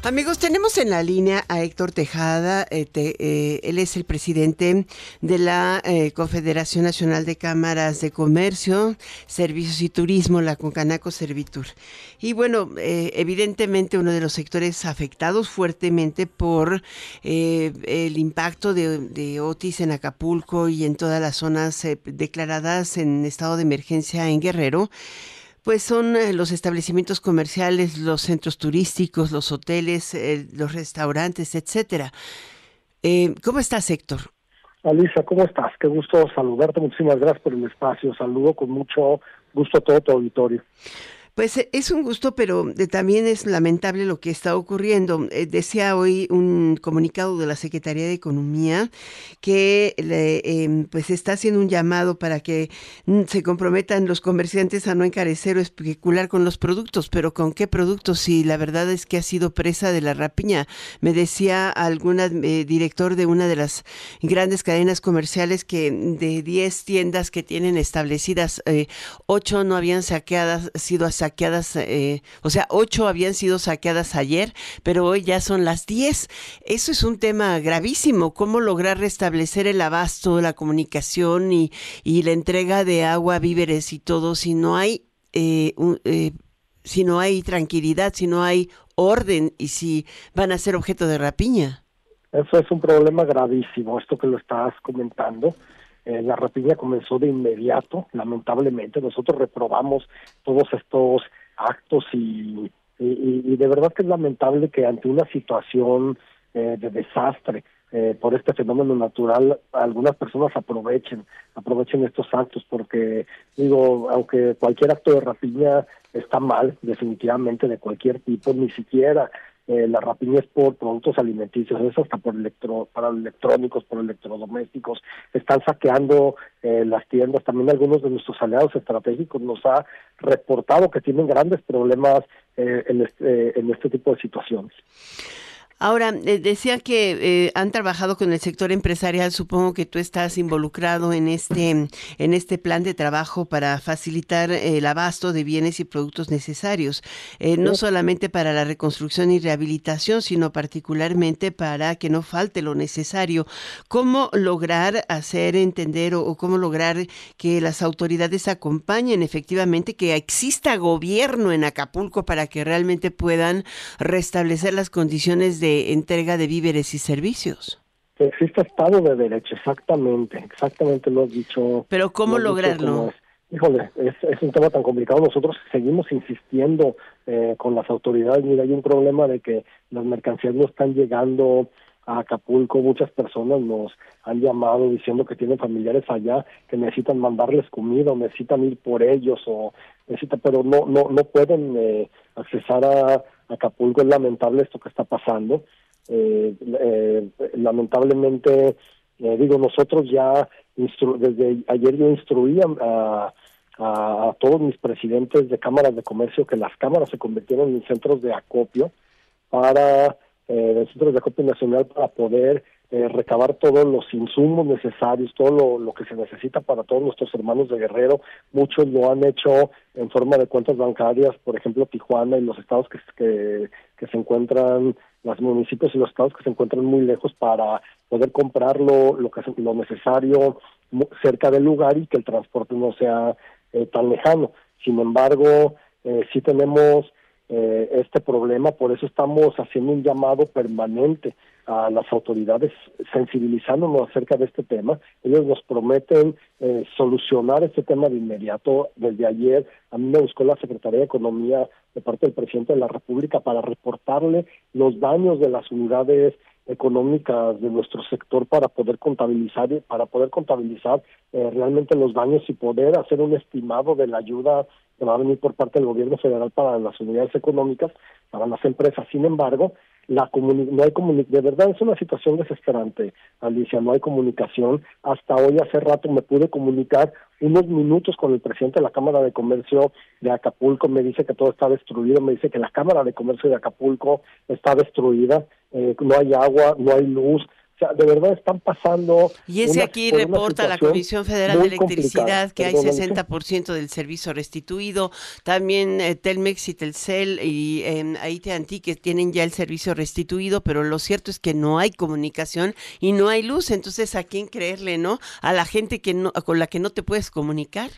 Amigos, tenemos en la línea a Héctor Tejada. Eh, eh, él es el presidente de la eh, Confederación Nacional de Cámaras de Comercio, Servicios y Turismo, la Concanaco Servitur. Y bueno, evidentemente uno de los sectores afectados fuertemente por el impacto de, Otis en Acapulco y en todas las zonas declaradas en estado de emergencia en Guerrero pues son eh, los establecimientos comerciales, los centros turísticos, los hoteles, eh, los restaurantes, etcétera. Eh, ¿Cómo estás, Héctor? Alisa, ¿cómo estás? Qué gusto saludarte. Muchísimas gracias por el espacio. Saludo con mucho gusto a todo tu auditorio. Pues eh, es un gusto, pero eh, también es lamentable lo que está ocurriendo. Eh, decía hoy un comunicado de la Secretaría de Economía que em, pues está haciendo un llamado para que mm, se comprometan los comerciantes a no encarecer o especular con los productos, pero ¿con qué productos? Si la verdad es que ha sido presa de la rapiña. Me decía algún director de una de las grandes cadenas comerciales que de 10 tiendas que tienen establecidas, 8 no habían saqueadas, sido saqueadas, eh, o sea, ocho habían sido saqueadas ayer, pero hoy ya son las diez. Eso es un tema gravísimo, cómo lograr restablecer el abasto, la comunicación y, la entrega de agua, víveres y todo si no hay... Eh, eh, si no hay tranquilidad, si no hay orden y si van a ser objeto de rapiña. Eso es un problema gravísimo, esto que lo estás comentando. Eh, la rapiña comenzó de inmediato, lamentablemente. Nosotros reprobamos todos estos actos y, de verdad que es lamentable que ante una situación eh, de desastre eh, por este fenómeno natural, algunas personas aprovechen, aprovechen estos actos, porque digo, aunque cualquier acto de rapiña está mal, definitivamente de cualquier tipo, ni siquiera eh, la rapiña es por productos alimenticios, eso hasta por electro, para electrónicos, por electrodomésticos, están saqueando eh, las tiendas, también algunos de nuestros aliados estratégicos nos ha reportado que tienen grandes problemas eh, en, este, en este tipo de situaciones. Ahora, eh, decía que eh, han trabajado con el sector empresarial, supongo que tú estás involucrado en este, en este plan de trabajo para facilitar el abasto de bienes y productos necesarios, eh, no solamente para la reconstrucción y rehabilitación, sino particularmente para que no falte lo necesario. ¿Cómo lograr hacer entender o, o cómo lograr que las autoridades acompañen efectivamente que exista gobierno en Acapulco para que realmente puedan restablecer las condiciones de entrega de víveres y servicios. existe Estado de Derecho, exactamente, exactamente lo has dicho. Pero ¿cómo lograrlo? Híjole, es, un tema tan complicado. Nosotros seguimos insistiendo eh, con las autoridades. Mira, hay un problema de que las mercancías no están llegando a Acapulco. Muchas personas nos han llamado diciendo que tienen familiares allá que necesitan mandarles comida o necesitan ir por ellos o necesitan, pero no no no pueden eh, accesar a Acapulco. Es lamentable esto que está pasando. Eh, eh, lamentablemente, eh, digo, nosotros ya, desde ayer yo instruía a, a, todos mis presidentes de cámaras de comercio que las cámaras se convirtieron en centros de acopio para, centros de acopio nacional para poder eh, recabar todos los insumos necesarios, todo lo, que se necesita para todos nuestros hermanos de Guerrero. Muchos lo han hecho en forma de cuentas bancarias, por ejemplo, Tijuana y los estados que, que, se encuentran los municipios y los estados que se encuentran muy lejos para poder comprarlo lo, que, lo necesario cerca del lugar y que el transporte no sea eh, tan lejano. Sin embargo, eh, sí tenemos eh, este problema, por eso estamos haciendo un llamado permanente a las autoridades sensibilizándonos acerca de este tema. Ellos nos prometen eh, solucionar este tema de inmediato. Desde ayer a mí me buscó la Secretaría de Economía de parte del presidente de la República para reportarle los daños de las unidades económicas de nuestro sector para poder contabilizar para poder contabilizar eh, realmente los daños y poder hacer un estimado de la ayuda que va a venir por parte del gobierno federal para las unidades económicas para las empresas sin embargo la no hay de verdad es una situación desesperante, Alicia, no hay comunicación. Hasta hoy hace rato me pude comunicar unos minutos con el presidente de la Cámara de Comercio de Acapulco, me dice que todo está destruido, me dice que la Cámara de Comercio de Acapulco está destruida, eh, no hay agua, no hay luz, de verdad están pasando. Y ese aquí reporta la Comisión Federal de Electricidad que hay 60% del servicio restituido. También eh, Telmex y Telcel y eh, AT&T que tienen ya el servicio restituido, pero lo cierto es que no hay comunicación y no hay luz. Entonces, ¿a quién creerle, no? A la gente que no, con la que no te puedes comunicar.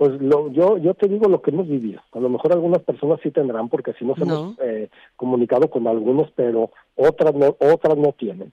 Pues lo, yo, yo te digo lo que hemos vivido. A lo mejor algunas personas sí tendrán, porque si nos hemos eh, comunicado con algunos, pero otras no, otras no tienen.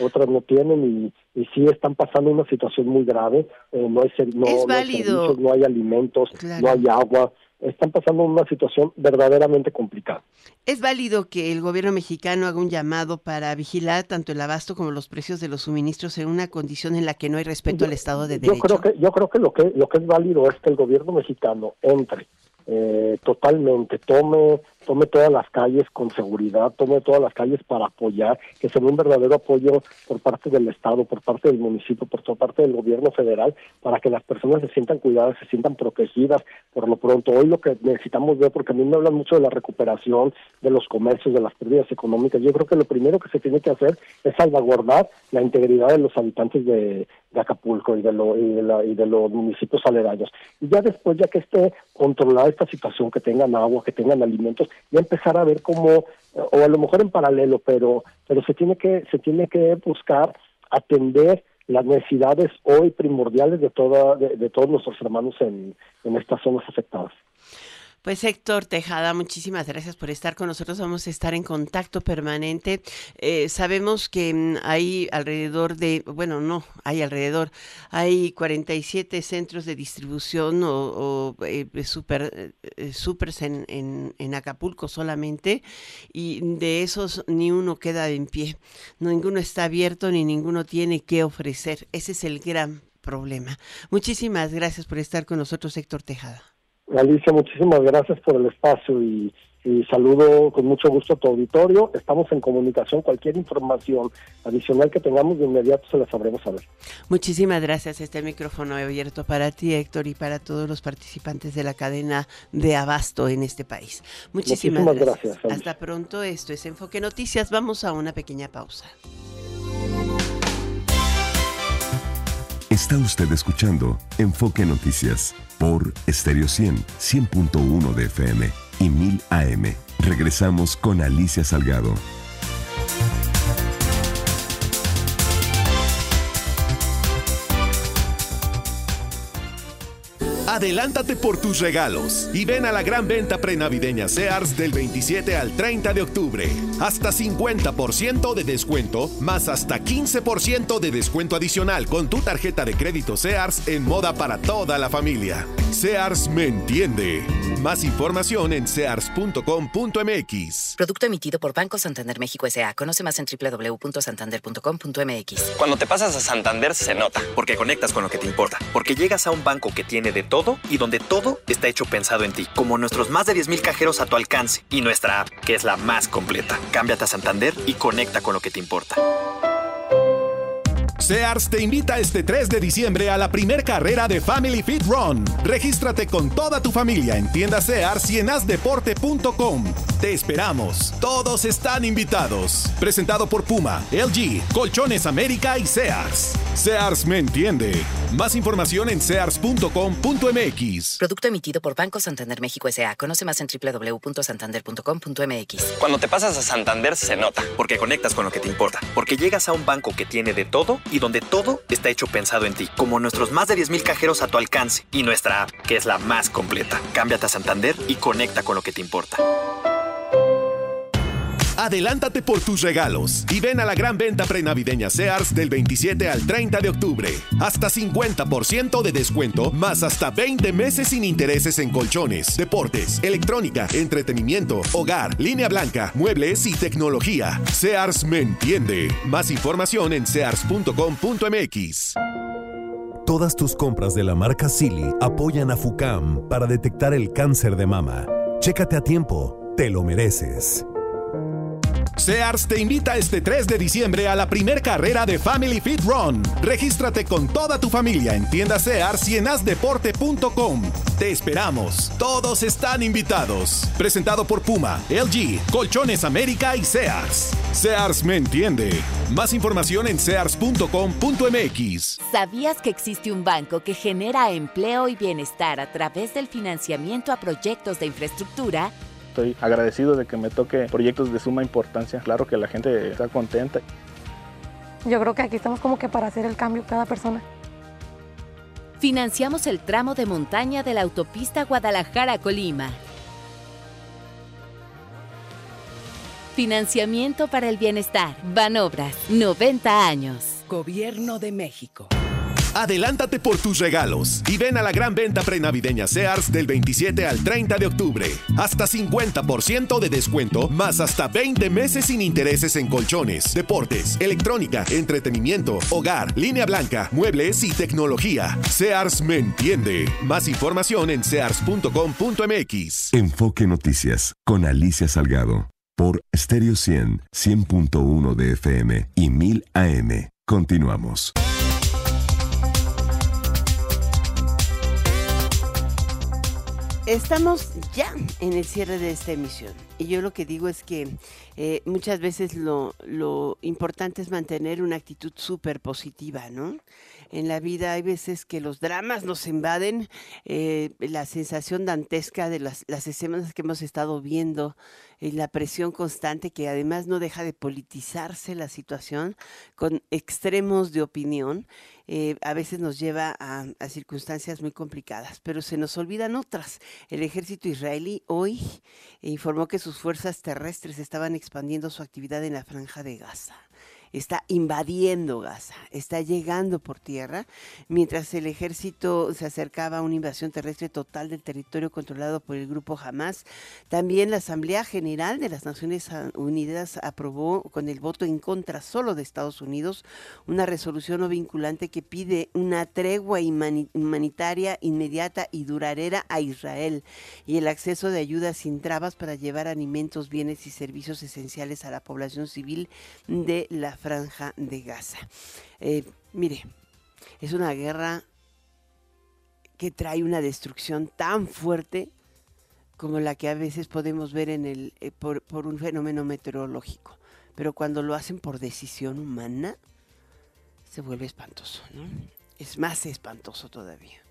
Otras no tienen y, y sí están pasando una situación muy grave. Eh, no, hay, no, es válido. no hay alimentos, no hay agua están pasando una situación verdaderamente complicada. ¿Es válido que el gobierno mexicano haga un llamado para vigilar tanto el abasto como los precios de los suministros en una condición en la que no hay respeto al Estado de Derecho? Yo creo que, yo creo que lo que lo que es válido es que el gobierno mexicano entre eh, totalmente, tome, tome todas las calles con seguridad, tome todas las calles para apoyar, que sea un verdadero apoyo por parte del Estado, por parte del municipio, por parte del gobierno federal, para que las personas se sientan cuidadas, se sientan protegidas por lo pronto. Hoy lo que necesitamos ver, porque a mí me hablan mucho de la recuperación, de los comercios, de las pérdidas económicas, yo creo que lo primero que se tiene que hacer es salvaguardar la integridad de los habitantes de, Acapulco y, de y de los municipios aledaños. Y ya después, ya que esté controlada esta situación, que tengan agua, que tengan alimentos, ya empezar a ver cómo, o a lo mejor en paralelo, pero, pero se tiene que, se tiene que buscar atender las necesidades hoy primordiales de toda, de, todos nuestros hermanos en, en estas zonas afectadas. Pues Héctor Tejada, muchísimas gracias por estar con nosotros. Vamos a estar en contacto permanente. Eh, sabemos que mm, hay alrededor de, bueno, no, hay alrededor, hay 47 centros de distribución o, eh, super, eh, supers en, en, en, Acapulco solamente y de esos ni uno queda en pie. Ninguno está abierto ni ninguno tiene que ofrecer. Ese es el gran problema. Muchísimas gracias por estar con nosotros, Héctor Tejada. Alicia, muchísimas gracias por el espacio y, saludo con mucho gusto a tu auditorio. Estamos en comunicación. Cualquier información adicional que tengamos de inmediato se la sabremos saber. Muchísimas gracias. Este micrófono abierto para ti, Héctor, y para todos los participantes de la cadena de abasto en este país. Muchísimas, gracias. Hasta pronto. Esto es Enfoque Noticias. Vamos a una pequeña pausa. Está usted escuchando Enfoque Noticias por Stereo 100, 100.1 de FM y 1000 AM. Regresamos con Alicia Salgado. Adelántate por tus regalos y ven a la gran venta prenavideña Sears del 27 al 30 de octubre. Hasta 50% de descuento, más hasta 15% de descuento adicional con tu tarjeta de crédito Sears en moda para toda la familia. Sears me entiende. Más información en sears.com.mx. Producto emitido por Banco Santander México S.A. Conoce más en www.santander.com.mx. Cuando te pasas a Santander se nota, porque conectas con lo que te importa, porque llegas a un banco que tiene de todo y donde todo está hecho pensado en ti, como nuestros más de 10.000 cajeros a tu alcance y nuestra app, que es la más completa. Cámbiate a Santander y conecta con lo que te importa. Sears te invita este 3 de diciembre a la primer carrera de Family Fit Run. Regístrate con toda tu familia en tiendas Sears y en asdeporte.com. Te esperamos. Todos están invitados. Presentado por Puma, LG, Colchones América y Sears. Sears me entiende. Más información en sears.com.mx. Producto emitido por Banco Santander México S.A. Conoce más en www.santander.com.mx. Cuando te pasas a Santander se nota, porque conectas con lo que te importa, porque llegas a un banco que tiene de todo y donde todo está hecho pensado en ti, como nuestros más de 10.000 cajeros a tu alcance y nuestra app, que es la más completa. Cámbiate a Santander y conecta con lo que te importa. Adelántate por tus regalos y ven a la gran venta prenavideña Sears del 27 al 30 de octubre. Hasta 50% de descuento, más hasta 20 meses sin intereses en colchones, deportes, electrónica, entretenimiento, hogar, línea blanca, muebles y tecnología. Sears me entiende. Más información en sears.com.mx. Todas tus compras de la marca Silly apoyan a FUCAM para detectar el cáncer de mama. Chécate a tiempo, te lo mereces. Sears te invita este 3 de diciembre a la primer carrera de Family Fit Run. Regístrate con toda tu familia en tiendas Sears y en asdeporte.com. Te esperamos. Todos están invitados. Presentado por Puma, LG, Colchones América y Sears. Sears me entiende. Más información en sears.com.mx. ¿Sabías que existe un banco que genera empleo y bienestar a través del financiamiento a proyectos de infraestructura? Estoy agradecido de que me toque proyectos de suma importancia. Claro que la gente está contenta. Yo creo que aquí estamos como que para hacer el cambio cada persona. Financiamos el tramo de montaña de la autopista Guadalajara-Colima. Financiamiento para el bienestar. Banobras, 90 años. Gobierno de México. Adelántate por tus regalos y ven a la gran venta prenavideña Sears del 27 al 30 de octubre. Hasta 50% de descuento, más hasta 20 meses sin intereses en colchones, deportes, electrónica, entretenimiento, hogar, línea blanca, muebles y tecnología. Sears me entiende. Más información en sears.com.mx. Enfoque Noticias con Alicia Salgado por Stereo 100, 100.1 de FM y 1000 AM. Continuamos. Estamos ya en el cierre de esta emisión y yo lo que digo es que eh, muchas veces lo, lo, importante es mantener una actitud súper positiva, ¿no? En la vida hay veces que los dramas nos invaden, eh, la sensación dantesca de las, las escenas que hemos estado viendo, y la presión constante que además no deja de politizarse la situación con extremos de opinión eh, a veces nos lleva a, a, circunstancias muy complicadas, pero se nos olvidan otras. El ejército israelí hoy informó que sus fuerzas terrestres estaban expandiendo su actividad en la franja de Gaza está invadiendo Gaza, está llegando por tierra, mientras el ejército se acercaba a una invasión terrestre total del territorio controlado por el grupo Hamas. También la Asamblea General de las Naciones Unidas aprobó con el voto en contra solo de Estados Unidos una resolución no vinculante que pide una tregua humanitaria inmediata y duradera a Israel y el acceso de ayuda sin trabas para llevar alimentos, bienes y servicios esenciales a la población civil de la franja de Gaza. Eh, mire, es una guerra que trae una destrucción tan fuerte como la que a veces podemos ver en el, eh, por, por, un fenómeno meteorológico. Pero cuando lo hacen por decisión humana, se vuelve espantoso, ¿no? Es más espantoso todavía.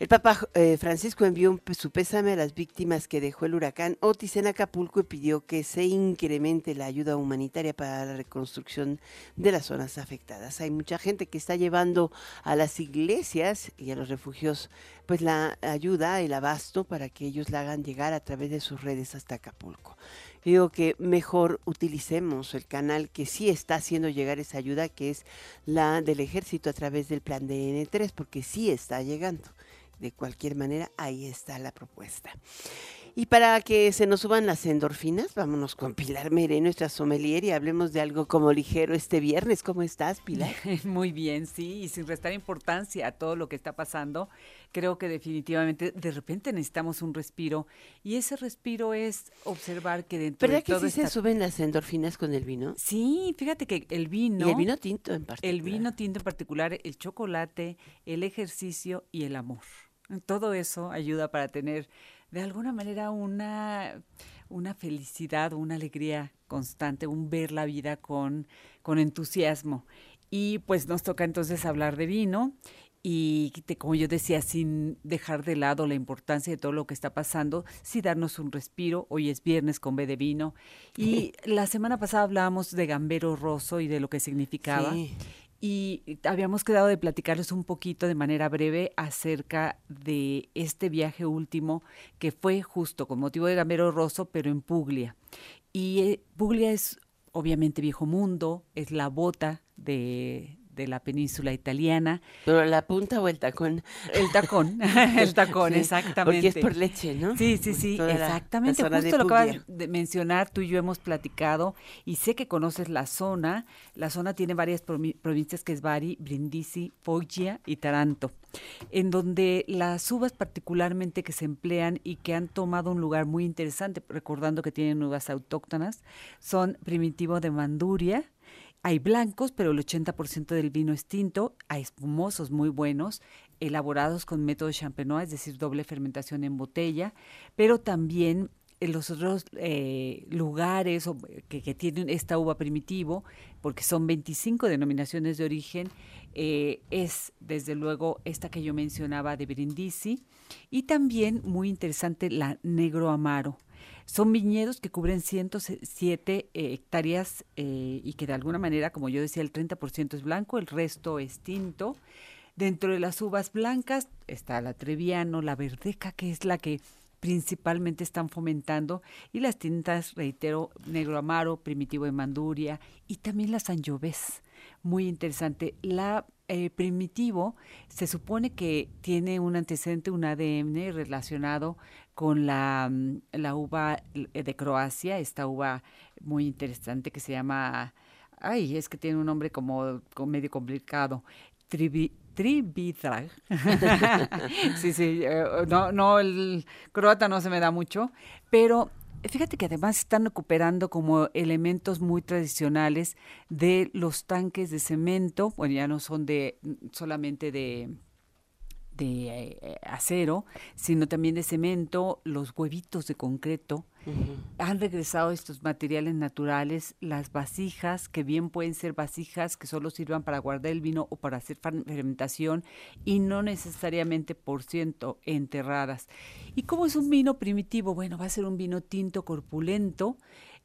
El Papa eh, Francisco envió su pésame a las víctimas que dejó el huracán Otis en Acapulco y pidió que se incremente la ayuda humanitaria para la reconstrucción de las zonas afectadas. Hay mucha gente que está llevando a las iglesias y a los refugios pues la ayuda, el abasto para que ellos la hagan llegar a través de sus redes hasta Acapulco. Digo que mejor utilicemos el canal que sí está haciendo llegar esa ayuda, que es la del ejército a través del plan de N3, porque sí está llegando de cualquier manera, ahí está la propuesta. Y para que se nos suban las endorfinas, vámonos con Pilar Meré, nuestra sommelier, y hablemos de algo como ligero este viernes. ¿Cómo estás, Pilar? *laughs* Muy bien, sí, y sin restar importancia a todo lo que está pasando, creo que definitivamente de repente necesitamos un respiro, y ese respiro es observar que dentro ¿Verdad de que todo sí se suben las endorfinas con el vino? Sí, fíjate que el vino. Y el vino tinto en particular. El vino tinto en particular, el chocolate, el ejercicio y el amor. Todo eso ayuda para tener de alguna manera una, una felicidad, una alegría constante, un ver la vida con, con entusiasmo. Y pues nos toca entonces hablar de vino y como yo decía, sin dejar de lado la importancia de todo lo que está pasando, sí darnos un respiro. Hoy es viernes con B de vino. Y *laughs* la semana pasada hablábamos de Gambero Rosso y de lo que significaba. Y habíamos quedado de platicarles un poquito de manera breve acerca de este viaje último que fue justo con motivo de Gambero Rosso, pero en Puglia. Y eh, Puglia es obviamente viejo mundo, es la bota de, de la península italiana. ¿Pero la punta o el tacón? El tacón, *laughs* el tacón, exactamente. Porque es por leche, ¿no? Sí, sí, sí, exactamente. Justo lo que acabas de mencionar, tú y yo hemos platicado y sé que conoces la zona. La zona tiene varias provincias que es Bari, Brindisi, Foggia y Taranto en donde las uvas particularmente que se emplean y que han tomado un lugar muy interesante, recordando que tienen uvas autóctonas, son primitivo de Manduria, hay blancos, pero el 80% del vino es tinto. Hay espumosos muy buenos, elaborados con método champenois, es decir, doble fermentación en botella, pero también en los otros eh, lugares que, que, tienen esta uva primitivo, porque son 25 denominaciones de origen, eh, es desde luego esta que yo mencionaba de Brindisi y también muy interesante la Negro Amaro. Son viñedos que cubren 107 eh, hectáreas eh, y que de alguna manera, como yo decía, el 30% es blanco, el resto es tinto. Dentro de las uvas blancas está la Treviano, la Verdeca, que es la que principalmente están fomentando, y las tintas, reitero, Negro Amaro, Primitivo de Manduria y también la Sangiovese. Muy interesante. La eh, primitivo se supone que tiene un antecedente, un ADN relacionado con la, mm, la uva eh, de Croacia, esta uva muy interesante que se llama, ay, es que tiene un nombre como, medio complicado, trivi, *laughs* sí, sí, eh, no, no, el croata no se me da mucho, pero Fíjate que además están recuperando como elementos muy tradicionales de los tanques de cemento, bueno, ya no son de solamente de de eh, acero, sino también de cemento, los huevitos de concreto. Han regresado estos materiales naturales, las vasijas, que bien pueden ser vasijas que solo sirvan para guardar el vino o para hacer fermentación y no necesariamente por ciento enterradas. ¿Y cómo es un vino primitivo? Bueno, va a ser un vino tinto corpulento,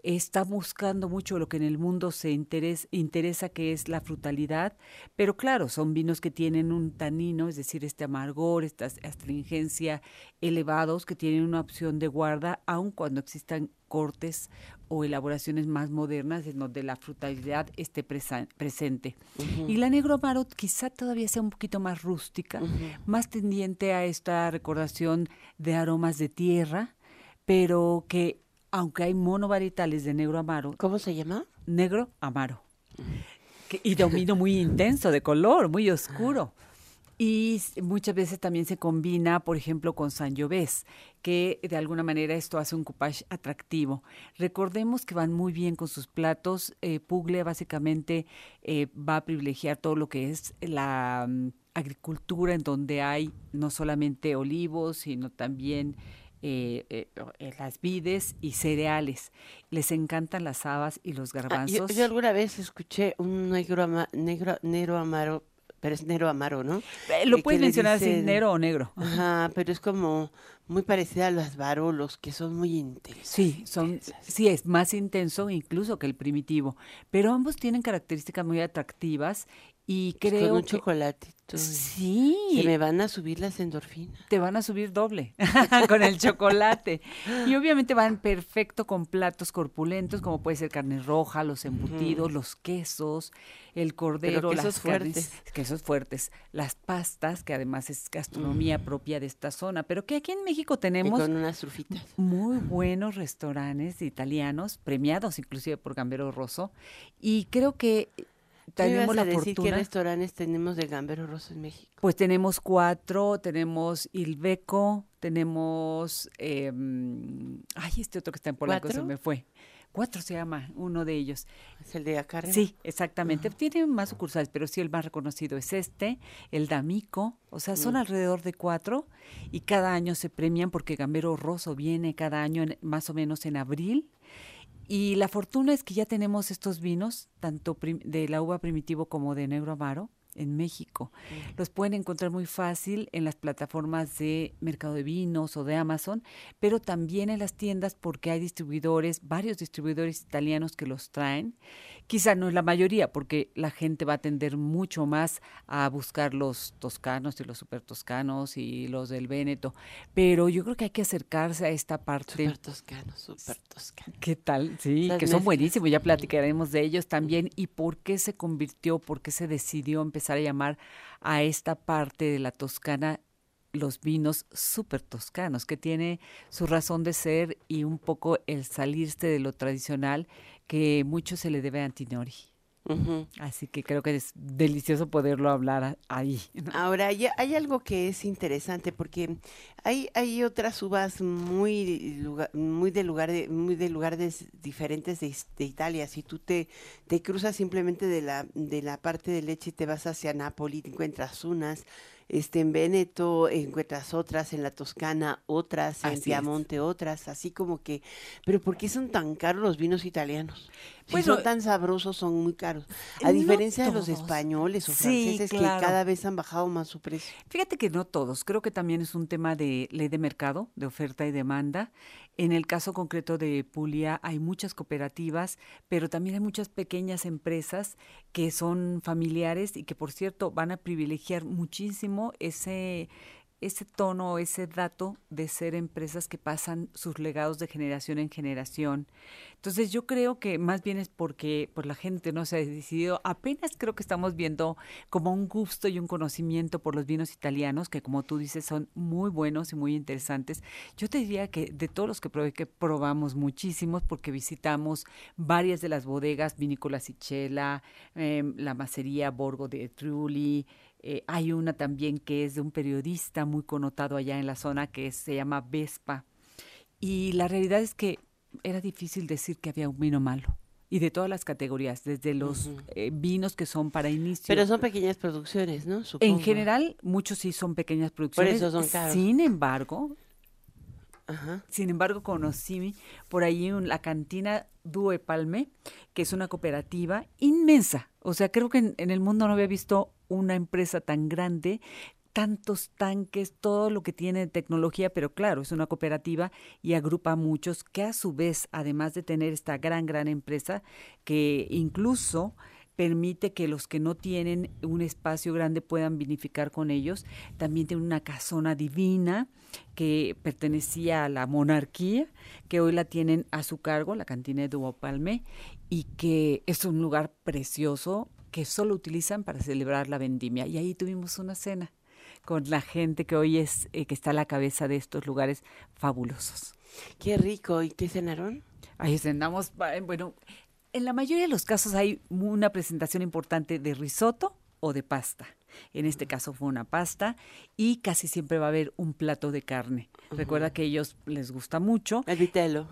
está buscando mucho lo que en el mundo se interesa, interesa, que es la frutalidad, pero claro, son vinos que tienen un tanino, es decir, este amargor, esta astringencia elevados, que tienen una opción de guarda, aun cuando existan cortes o elaboraciones más modernas en donde la frutalidad esté presente. Y la negro amaro quizá todavía sea un poquito más rústica, más tendiente a esta recordación de aromas de tierra, pero que aunque hay monovarietales de negro amaro. ¿Cómo se llama? Negro amaro. y de un vino muy *laughs* intenso, de color, muy oscuro. Y muchas veces también se combina, por ejemplo, con Sangiovese, que de alguna manera esto hace un coupage atractivo. Recordemos que van muy bien con sus platos. Eh, Pugle básicamente eh, va a privilegiar todo lo que es la mm, agricultura, en donde hay no solamente olivos, sino también eh, eh, eh, las vides y cereales. Les encantan las habas y los ah, garbanzos. yo, alguna vez escuché un negro, negro, negro amaro, pero es negro amaro, ¿no? lo puedes mencionar así, negro o negro. Ajá, pero es como muy parecida a los barolos, que son muy intensos. Sí, son, sí, es más intenso incluso que el primitivo, pero ambos tienen características muy atractivas y creo pues con un que, chocolatito. Sí. Se me van a subir las endorfinas. Te van a subir doble *laughs* con el chocolate. Y obviamente van perfecto con platos corpulentos, como puede ser carne roja, los embutidos, los quesos, el cordero, quesos las fuertes. quesos fuertes, las pastas, que además es gastronomía propia de esta zona, pero que aquí en México tenemos con unas trufitas. muy buenos restaurantes italianos, premiados inclusive por Gambero Rosso, y creo que tenemos la decir qué restaurantes tenemos de Gambero Rosso en México? Pues tenemos cuatro, tenemos Ilbeco, tenemos, eh, ay, este otro que está en Polanco se me fue. Cuatro se llama, uno de ellos. ¿Es el de acá Sí, exactamente. Tiene más sucursales, pero sí el más reconocido es este, el D'Amico. O sea, son mm. alrededor de cuatro y cada año se premian porque Gambero Rosso viene cada año más o menos en abril Y la fortuna es que ya tenemos estos vinos, tanto de la uva primitivo como de negro amaro, en México. Los pueden encontrar muy fácil en las plataformas de mercado de vinos o de Amazon, pero también en las tiendas porque hay distribuidores, varios distribuidores italianos que los traen. Quizá no es la mayoría porque la gente va a tender mucho más a buscar los toscanos y los super toscanos y los del Véneto, pero yo creo que hay que acercarse a esta parte. Super toscanos, super toscanos. ¿Qué tal? Sí, que son buenísimos, ya platicaremos de ellos también y por qué se convirtió, por qué se decidió empezar a llamar a esta parte de la Toscana los vinos súper toscanos, que tiene su razón de ser y un poco el salirse de lo tradicional que mucho se le debe a Antinori. Así que creo que es delicioso poderlo hablar ahí. Ahora, hay, hay, algo que es interesante porque hay, hay otras uvas muy, muy de lugar muy de lugares diferentes de, Italia. Si tú te, te cruzas simplemente de la, de la parte de leche y te vas hacia Nápoles, encuentras unas este, en Veneto encuentras otras, en la Toscana otras, en Piamonte otras, así como que, pero ¿por qué son tan caros los vinos italianos? Si son tan sabrosos, son muy caros. A diferencia de los españoles o franceses que cada vez han bajado más su precio. Fíjate que no todos, creo que también es un tema de ley de mercado, de oferta y demanda. En el caso concreto de Puglia hay muchas cooperativas, pero también hay muchas pequeñas empresas que son familiares y que por cierto van a privilegiar muchísimo ese ese tono, ese dato de ser empresas que pasan sus legados de generación en generación. Entonces yo creo que más bien es porque por la gente no se ha decidido. Apenas creo que estamos viendo como un gusto y un conocimiento por los vinos italianos, que como tú dices son muy buenos y muy interesantes. Yo te diría que de todos los que probé, que probamos muchísimos porque visitamos varias de las bodegas, Vinícola Sichela, em, la macería Borgo de Trulli, eh, hay una también que es de un periodista muy connotado allá en la zona que se llama Vespa. Y la realidad es que era difícil decir que había un vino malo. Y de todas las categorías, desde los eh, vinos que son para inicio. Pero son pequeñas producciones, ¿no? En general, muchos sí son pequeñas producciones. Por eso son caros. Sin embargo, sin embargo, conocí por ahí la cantina Due Palme, que es una cooperativa inmensa. O sea, creo que en, el mundo no había visto una empresa tan grande tantos tanques, todo lo que tiene de tecnología, pero claro, es una cooperativa y agrupa a muchos que a su vez, además de tener esta gran, gran empresa, que incluso permite que los que no tienen un espacio grande puedan vinificar con ellos. También tiene una casona divina que pertenecía a la monarquía, que hoy la tienen a su cargo, la cantina de Duopalme, y que es un lugar precioso que solo utilizan para celebrar la vendimia. Y ahí tuvimos una cena con la gente que hoy es, eh, que está a la cabeza de estos lugares fabulosos. Qué rico. ¿Y qué cenaron? Ahí cenamos, bueno, en la mayoría de los casos hay una presentación importante de risotto o de pasta. En este caso fue una pasta y casi siempre va a haber un plato de carne. Recuerda que a ellos les gusta mucho. El vitelo.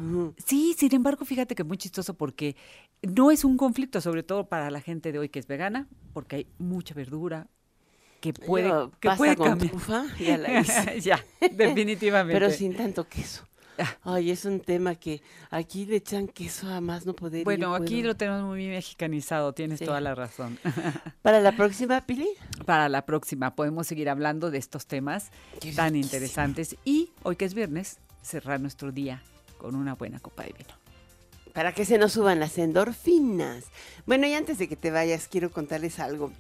Sí, sin embargo, fíjate que es muy chistoso porque no es un conflicto, sobre todo para la gente de hoy que es vegana, porque hay mucha verdura, que puede, que puede cambiar. ya, *laughs* ya, *laughs* definitivamente. Pero sin tanto queso. Ay, es un tema que aquí le echan queso a más no poder. Bueno, aquí lo tenemos muy mexicanizado, tienes toda la razón. *laughs* ¿Para la próxima, Pili? Para la próxima, podemos seguir hablando de estos temas tan interesantes y hoy que es viernes, cerrar nuestro día con una buena copa de vino para que se nos suban las endorfinas. Bueno, y antes de que te vayas, quiero contarles algo.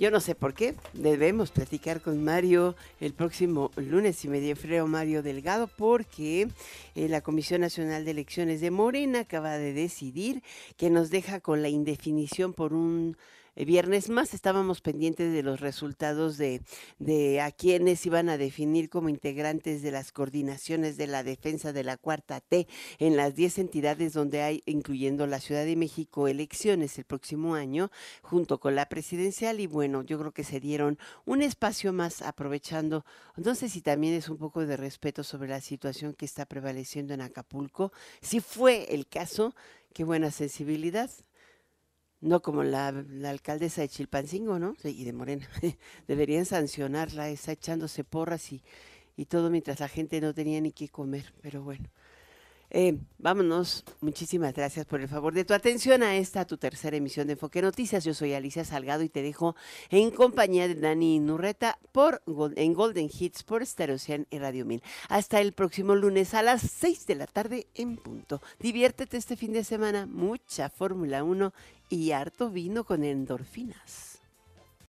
Yo no sé por qué, debemos platicar con Mario el próximo lunes y me freo Mario Delgado porque eh, la Comisión Nacional de Elecciones de Morena acaba de decidir que nos deja con la indefinición por un viernes más estábamos pendientes de los resultados de, de a quienes iban a definir como integrantes de las coordinaciones de la defensa de la cuarta T en las 10 entidades donde hay, incluyendo la Ciudad de México, elecciones el próximo año, junto con la presidencial. Y bueno, yo creo que se dieron un espacio más aprovechando, no sé si también es un poco de respeto sobre la situación que está prevaleciendo en Acapulco. Si fue el caso, qué buena sensibilidad no como la, alcaldesa de Chilpancingo, ¿no? Y de Morena. *laughs* Deberían sancionarla, está echándose porras y, y todo mientras la gente no tenía ni qué comer, pero bueno. Eh, vámonos. Muchísimas gracias por el favor de tu atención a esta, tu tercera emisión de Enfoque Noticias. Yo soy Alicia Salgado y te dejo en compañía de Dani Nurreta por, en Golden Hits por Stereo y Radio 1000. Hasta el próximo lunes a las 6 de la tarde en punto. Diviértete este fin de semana. Mucha Fórmula 1 y harto vino con endorfinas.